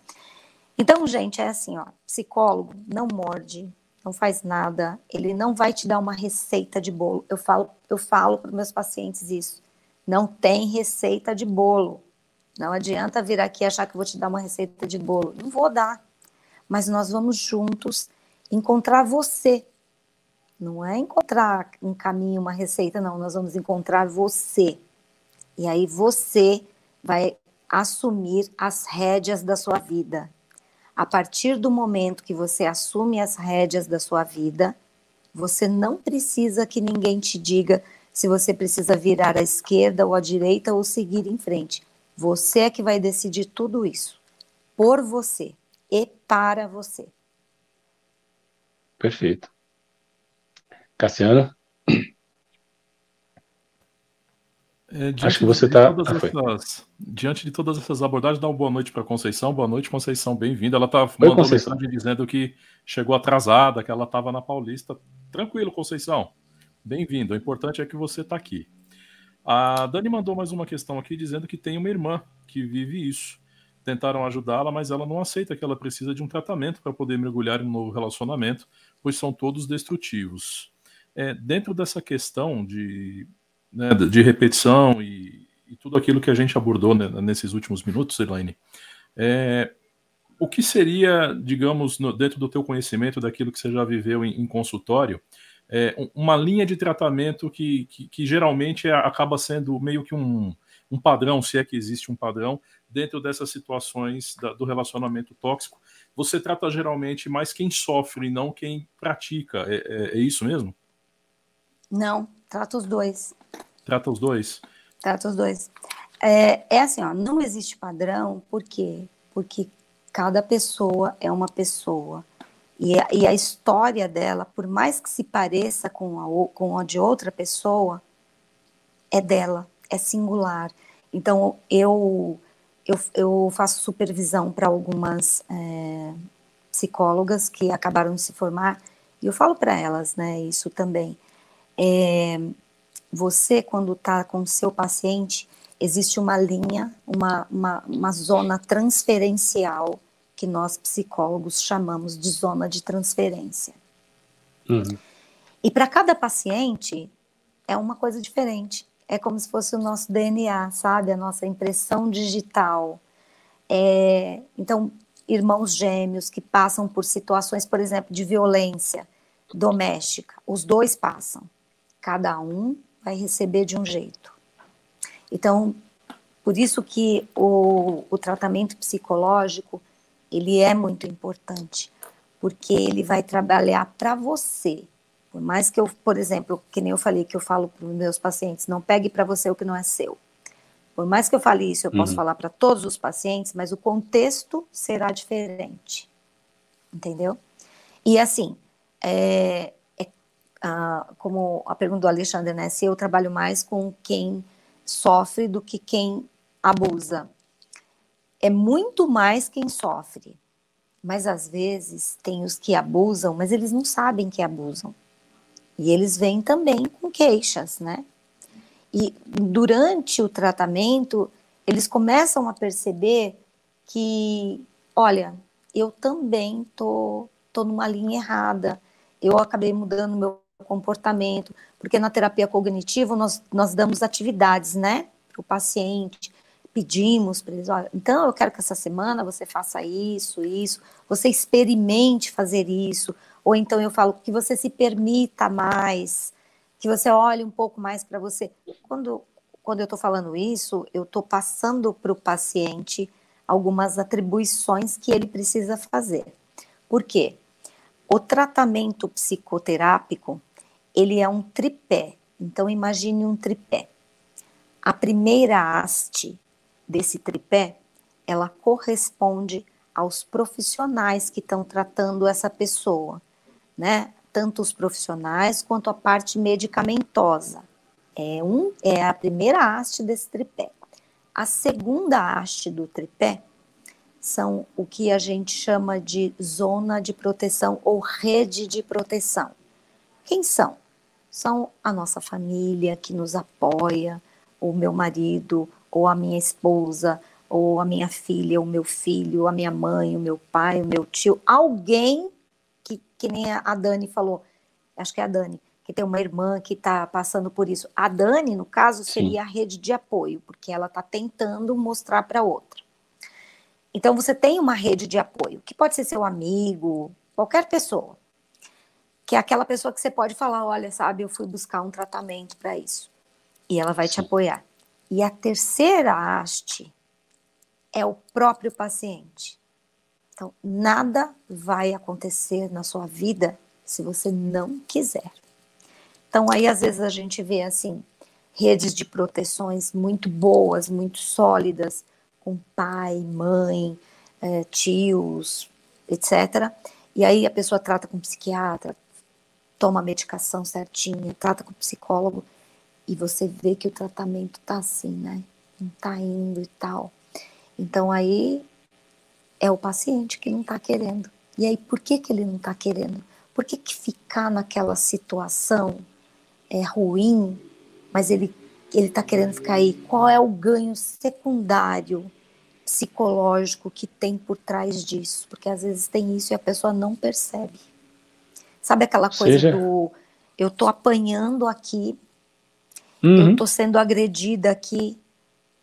Então, gente, é assim, ó, psicólogo não morde, não faz nada, ele não vai te dar uma receita de bolo. Eu falo, eu falo para meus pacientes isso. Não tem receita de bolo. Não adianta vir aqui achar que vou te dar uma receita de bolo. Não vou dar. Mas nós vamos juntos encontrar você não é encontrar um caminho, uma receita, não. Nós vamos encontrar você. E aí você vai assumir as rédeas da sua vida. A partir do momento que você assume as rédeas da sua vida, você não precisa que ninguém te diga se você precisa virar à esquerda ou à direita ou seguir em frente. Você é que vai decidir tudo isso. Por você e para você. Perfeito. Cassiano? É, Acho que você está. Ah, diante de todas essas abordagens, dá uma boa noite para Conceição. Boa noite, Conceição, bem-vinda. Ela está mandando mensagem dizendo que chegou atrasada, que ela estava na Paulista. Tranquilo, Conceição. Bem-vindo. O importante é que você está aqui. A Dani mandou mais uma questão aqui dizendo que tem uma irmã que vive isso. Tentaram ajudá-la, mas ela não aceita que ela precisa de um tratamento para poder mergulhar em um novo relacionamento, pois são todos destrutivos é, dentro dessa questão de, né, de repetição e, e, tudo aquilo que a gente abordou né, nesses últimos minutos, Elaine, é, o que seria, digamos, no, dentro do teu conhecimento daquilo que você já viveu em, em consultório, é, uma linha de tratamento que, que, que geralmente é, acaba sendo meio que um, um padrão, se é que existe um padrão, dentro dessas situações da, do relacionamento tóxico. Você trata geralmente mais quem sofre, não quem pratica. É, é, é isso mesmo? Não, trata os dois. Trata os dois? Trata os dois. É, é assim, ó, não existe padrão, por quê? Porque cada pessoa é uma pessoa. E a, e a história dela, por mais que se pareça com a, com a de outra pessoa, é dela, é singular. Então, eu, eu, eu faço supervisão para algumas é, psicólogas que acabaram de se formar, e eu falo para elas, né, isso também. É, você, quando está com o seu paciente, existe uma linha, uma, uma, uma zona transferencial que nós psicólogos chamamos de zona de transferência. Uhum. E para cada paciente é uma coisa diferente. É como se fosse o nosso DNA, sabe? A nossa impressão digital. É, então, irmãos gêmeos que passam por situações, por exemplo, de violência doméstica, os dois passam. Cada um vai receber de um jeito. Então, por isso que o, o tratamento psicológico ele é muito importante, porque ele vai trabalhar para você. Por mais que eu, por exemplo, que nem eu falei que eu falo para os meus pacientes, não pegue para você o que não é seu. Por mais que eu fale isso, eu posso uhum. falar para todos os pacientes, mas o contexto será diferente. Entendeu? E assim, é, é, como a pergunta do Alexandre, né? Se eu trabalho mais com quem sofre do que quem abusa. É muito mais quem sofre. Mas às vezes tem os que abusam, mas eles não sabem que abusam. E eles vêm também com queixas, né? E durante o tratamento, eles começam a perceber que, olha, eu também tô, tô numa linha errada. Eu acabei mudando meu comportamento, porque na terapia cognitiva nós, nós damos atividades, né, para o paciente, pedimos para eles, olha, então eu quero que essa semana você faça isso, isso, você experimente fazer isso, ou então eu falo que você se permita mais, que você olhe um pouco mais para você. Quando, quando eu estou falando isso, eu estou passando para o paciente algumas atribuições que ele precisa fazer. Por quê? O tratamento psicoterápico, ele é um tripé. Então imagine um tripé. A primeira haste desse tripé, ela corresponde aos profissionais que estão tratando essa pessoa, né? Tanto os profissionais quanto a parte medicamentosa. É um é a primeira haste desse tripé. A segunda haste do tripé são o que a gente chama de zona de proteção ou rede de proteção. Quem são? São a nossa família que nos apoia, o meu marido, ou a minha esposa, ou a minha filha, o meu filho, a minha mãe, o meu pai, o meu tio, alguém que, que nem a Dani falou, acho que é a Dani, que tem uma irmã que está passando por isso. A Dani, no caso, seria Sim. a rede de apoio, porque ela está tentando mostrar para outra. Então, você tem uma rede de apoio, que pode ser seu amigo, qualquer pessoa que é aquela pessoa que você pode falar, olha, sabe, eu fui buscar um tratamento para isso. E ela vai te apoiar. E a terceira haste é o próprio paciente. Então, nada vai acontecer na sua vida se você não quiser. Então, aí às vezes a gente vê assim, redes de proteções muito boas, muito sólidas, com pai, mãe, é, tios, etc. E aí a pessoa trata com psiquiatra, toma a medicação certinha, trata com o psicólogo, e você vê que o tratamento tá assim, né? Não tá indo e tal. Então aí é o paciente que não tá querendo. E aí por que que ele não tá querendo? Por que que ficar naquela situação é ruim, mas ele ele tá querendo ficar aí? Qual é o ganho secundário psicológico que tem por trás disso? Porque às vezes tem isso e a pessoa não percebe. Sabe aquela coisa Seja... do eu tô apanhando aqui, uhum. eu tô sendo agredida aqui,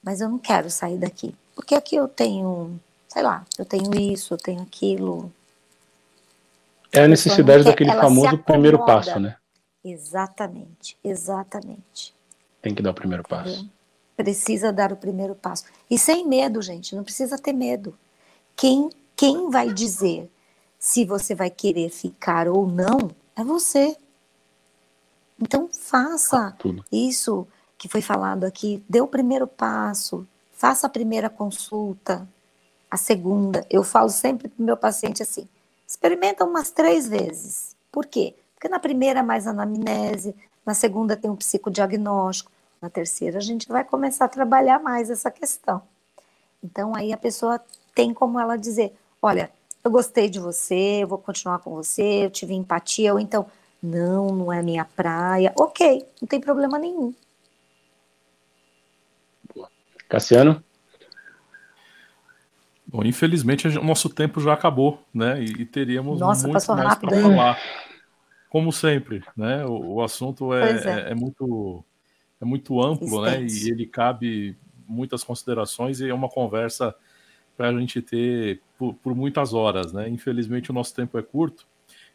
mas eu não quero sair daqui. Porque aqui eu tenho, sei lá, eu tenho isso, eu tenho aquilo. É a necessidade quer, daquele famoso primeiro passo, né? Exatamente, exatamente. Tem que dar o primeiro passo. precisa dar o primeiro passo. E sem medo, gente, não precisa ter medo. Quem, quem vai dizer se você vai querer ficar ou não é você. Então faça isso que foi falado aqui, dê o primeiro passo, faça a primeira consulta, a segunda. Eu falo sempre para o meu paciente assim: experimenta umas três vezes. Por quê? Porque na primeira é mais anamnese, na segunda tem um psicodiagnóstico, na terceira a gente vai começar a trabalhar mais essa questão. Então aí a pessoa tem como ela dizer: olha, eu gostei de você, eu vou continuar com você, eu tive empatia, ou então, não, não é minha praia. Ok, não tem problema nenhum. Cassiano? Bom, infelizmente o nosso tempo já acabou, né? E, e teríamos Nossa, muito mais para falar. Como sempre, né? O, o assunto é, é. é, é muito é muito amplo, né? E ele cabe muitas considerações e é uma conversa para a gente ter por, por, muitas horas, né? Infelizmente o nosso tempo é curto.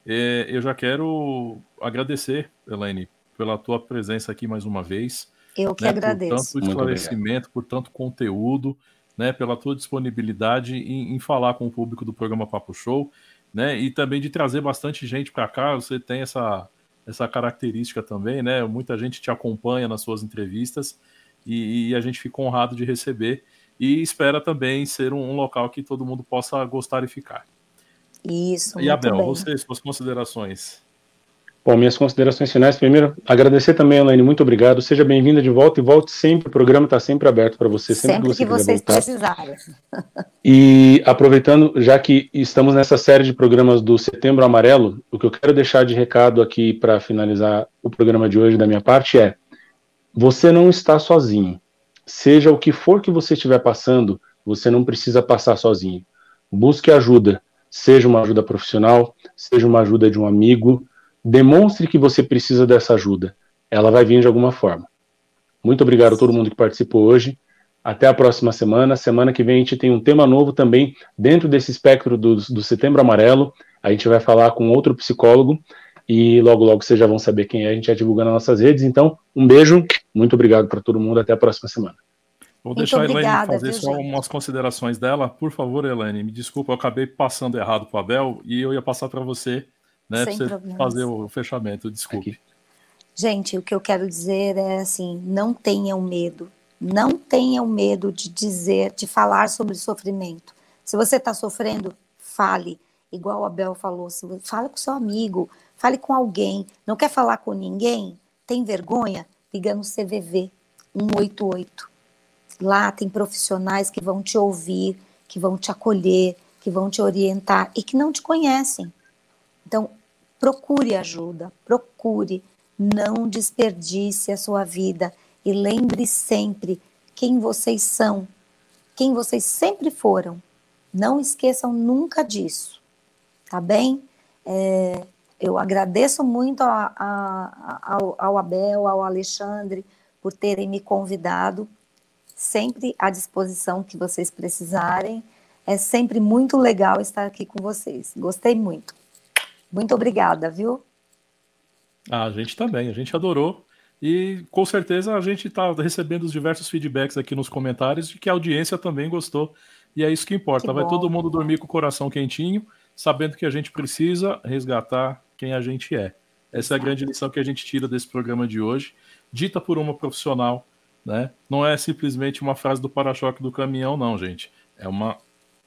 É, eu já quero agradecer, Elaine, pela tua presença aqui mais uma vez. Eu que né, agradeço. Por tanto esclarecimento, por tanto conteúdo, né? Pela tua disponibilidade em, em falar com o público do programa Papo Show, né? E também de trazer bastante gente para cá. Você tem essa essa característica também, né? Muita gente te acompanha nas suas entrevistas e, e a gente fica honrado de receber e espera também ser um, um, local que todo mundo possa gostar e ficar. Isso. E Abel, bem. você, suas considerações. Bom, minhas considerações finais. Primeiro, agradecer também, Elaine, muito obrigado. Seja bem-vinda de volta e volte sempre. O programa está sempre aberto para você, sempre, sempre, que você que vocês voltar. precisarem. E aproveitando, já que estamos nessa série de programas do Setembro Amarelo, o que eu quero deixar de recado aqui para finalizar o programa de hoje da minha parte é: você não está sozinho. Seja o que for que você estiver passando, você não precisa passar sozinho. Busque ajuda, seja uma ajuda profissional, seja uma ajuda de um amigo Demonstre que você precisa dessa ajuda. Ela vai vir de alguma forma. Muito obrigado a todo mundo que participou hoje. Até a próxima semana. Semana que vem a gente tem um tema novo também dentro desse espectro do, do Setembro Amarelo. A gente vai falar com outro psicólogo e logo, logo vocês já vão saber quem é. A gente vai divulgar nas nossas redes. Então, um beijo. Muito obrigado para todo mundo. Até a próxima semana. Vou deixar a Elaine fazer só gente? umas considerações dela. Por favor, Elaine, me desculpa, eu acabei passando errado para o Abel e eu ia passar para você né? Pra você fazer o fechamento, desculpe. Aqui. Gente, o que eu quero dizer é assim: não tenham medo. Não tenham medo de dizer, de falar sobre sofrimento. Se você está sofrendo, fale. Igual a Bel falou, fale com seu amigo, fale com alguém. Não quer falar com ninguém? Tem vergonha? Liga no CVV 188. Lá tem profissionais que vão te ouvir, que vão te acolher, que vão te orientar e que não te conhecem. Então, Procure ajuda, procure, não desperdice a sua vida e lembre sempre quem vocês são, quem vocês sempre foram. Não esqueçam nunca disso, tá bem? É, eu agradeço muito a, a, ao, ao Abel, ao Alexandre, por terem me convidado, sempre à disposição que vocês precisarem. É sempre muito legal estar aqui com vocês. Gostei muito. Muito obrigada, viu? Ah, a gente também, a gente adorou. E com certeza a gente está recebendo os diversos feedbacks aqui nos comentários de que a audiência também gostou. E é isso que importa. Que Vai todo mundo dormir com o coração quentinho, sabendo que a gente precisa resgatar quem a gente é. Essa é a grande lição que a gente tira desse programa de hoje, dita por uma profissional. Né? Não é simplesmente uma frase do para-choque do caminhão, não, gente. É uma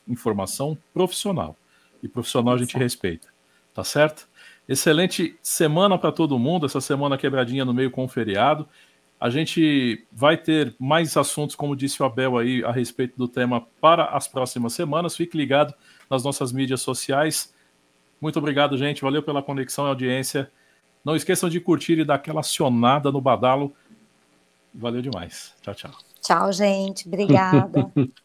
informação profissional. E profissional a gente respeita tá certo? Excelente semana para todo mundo, essa semana quebradinha no meio com o feriado. A gente vai ter mais assuntos, como disse o Abel aí, a respeito do tema para as próximas semanas. Fique ligado nas nossas mídias sociais. Muito obrigado, gente. Valeu pela conexão e audiência. Não esqueçam de curtir e dar aquela acionada no badalo. Valeu demais. Tchau, tchau. Tchau, gente. Obrigada.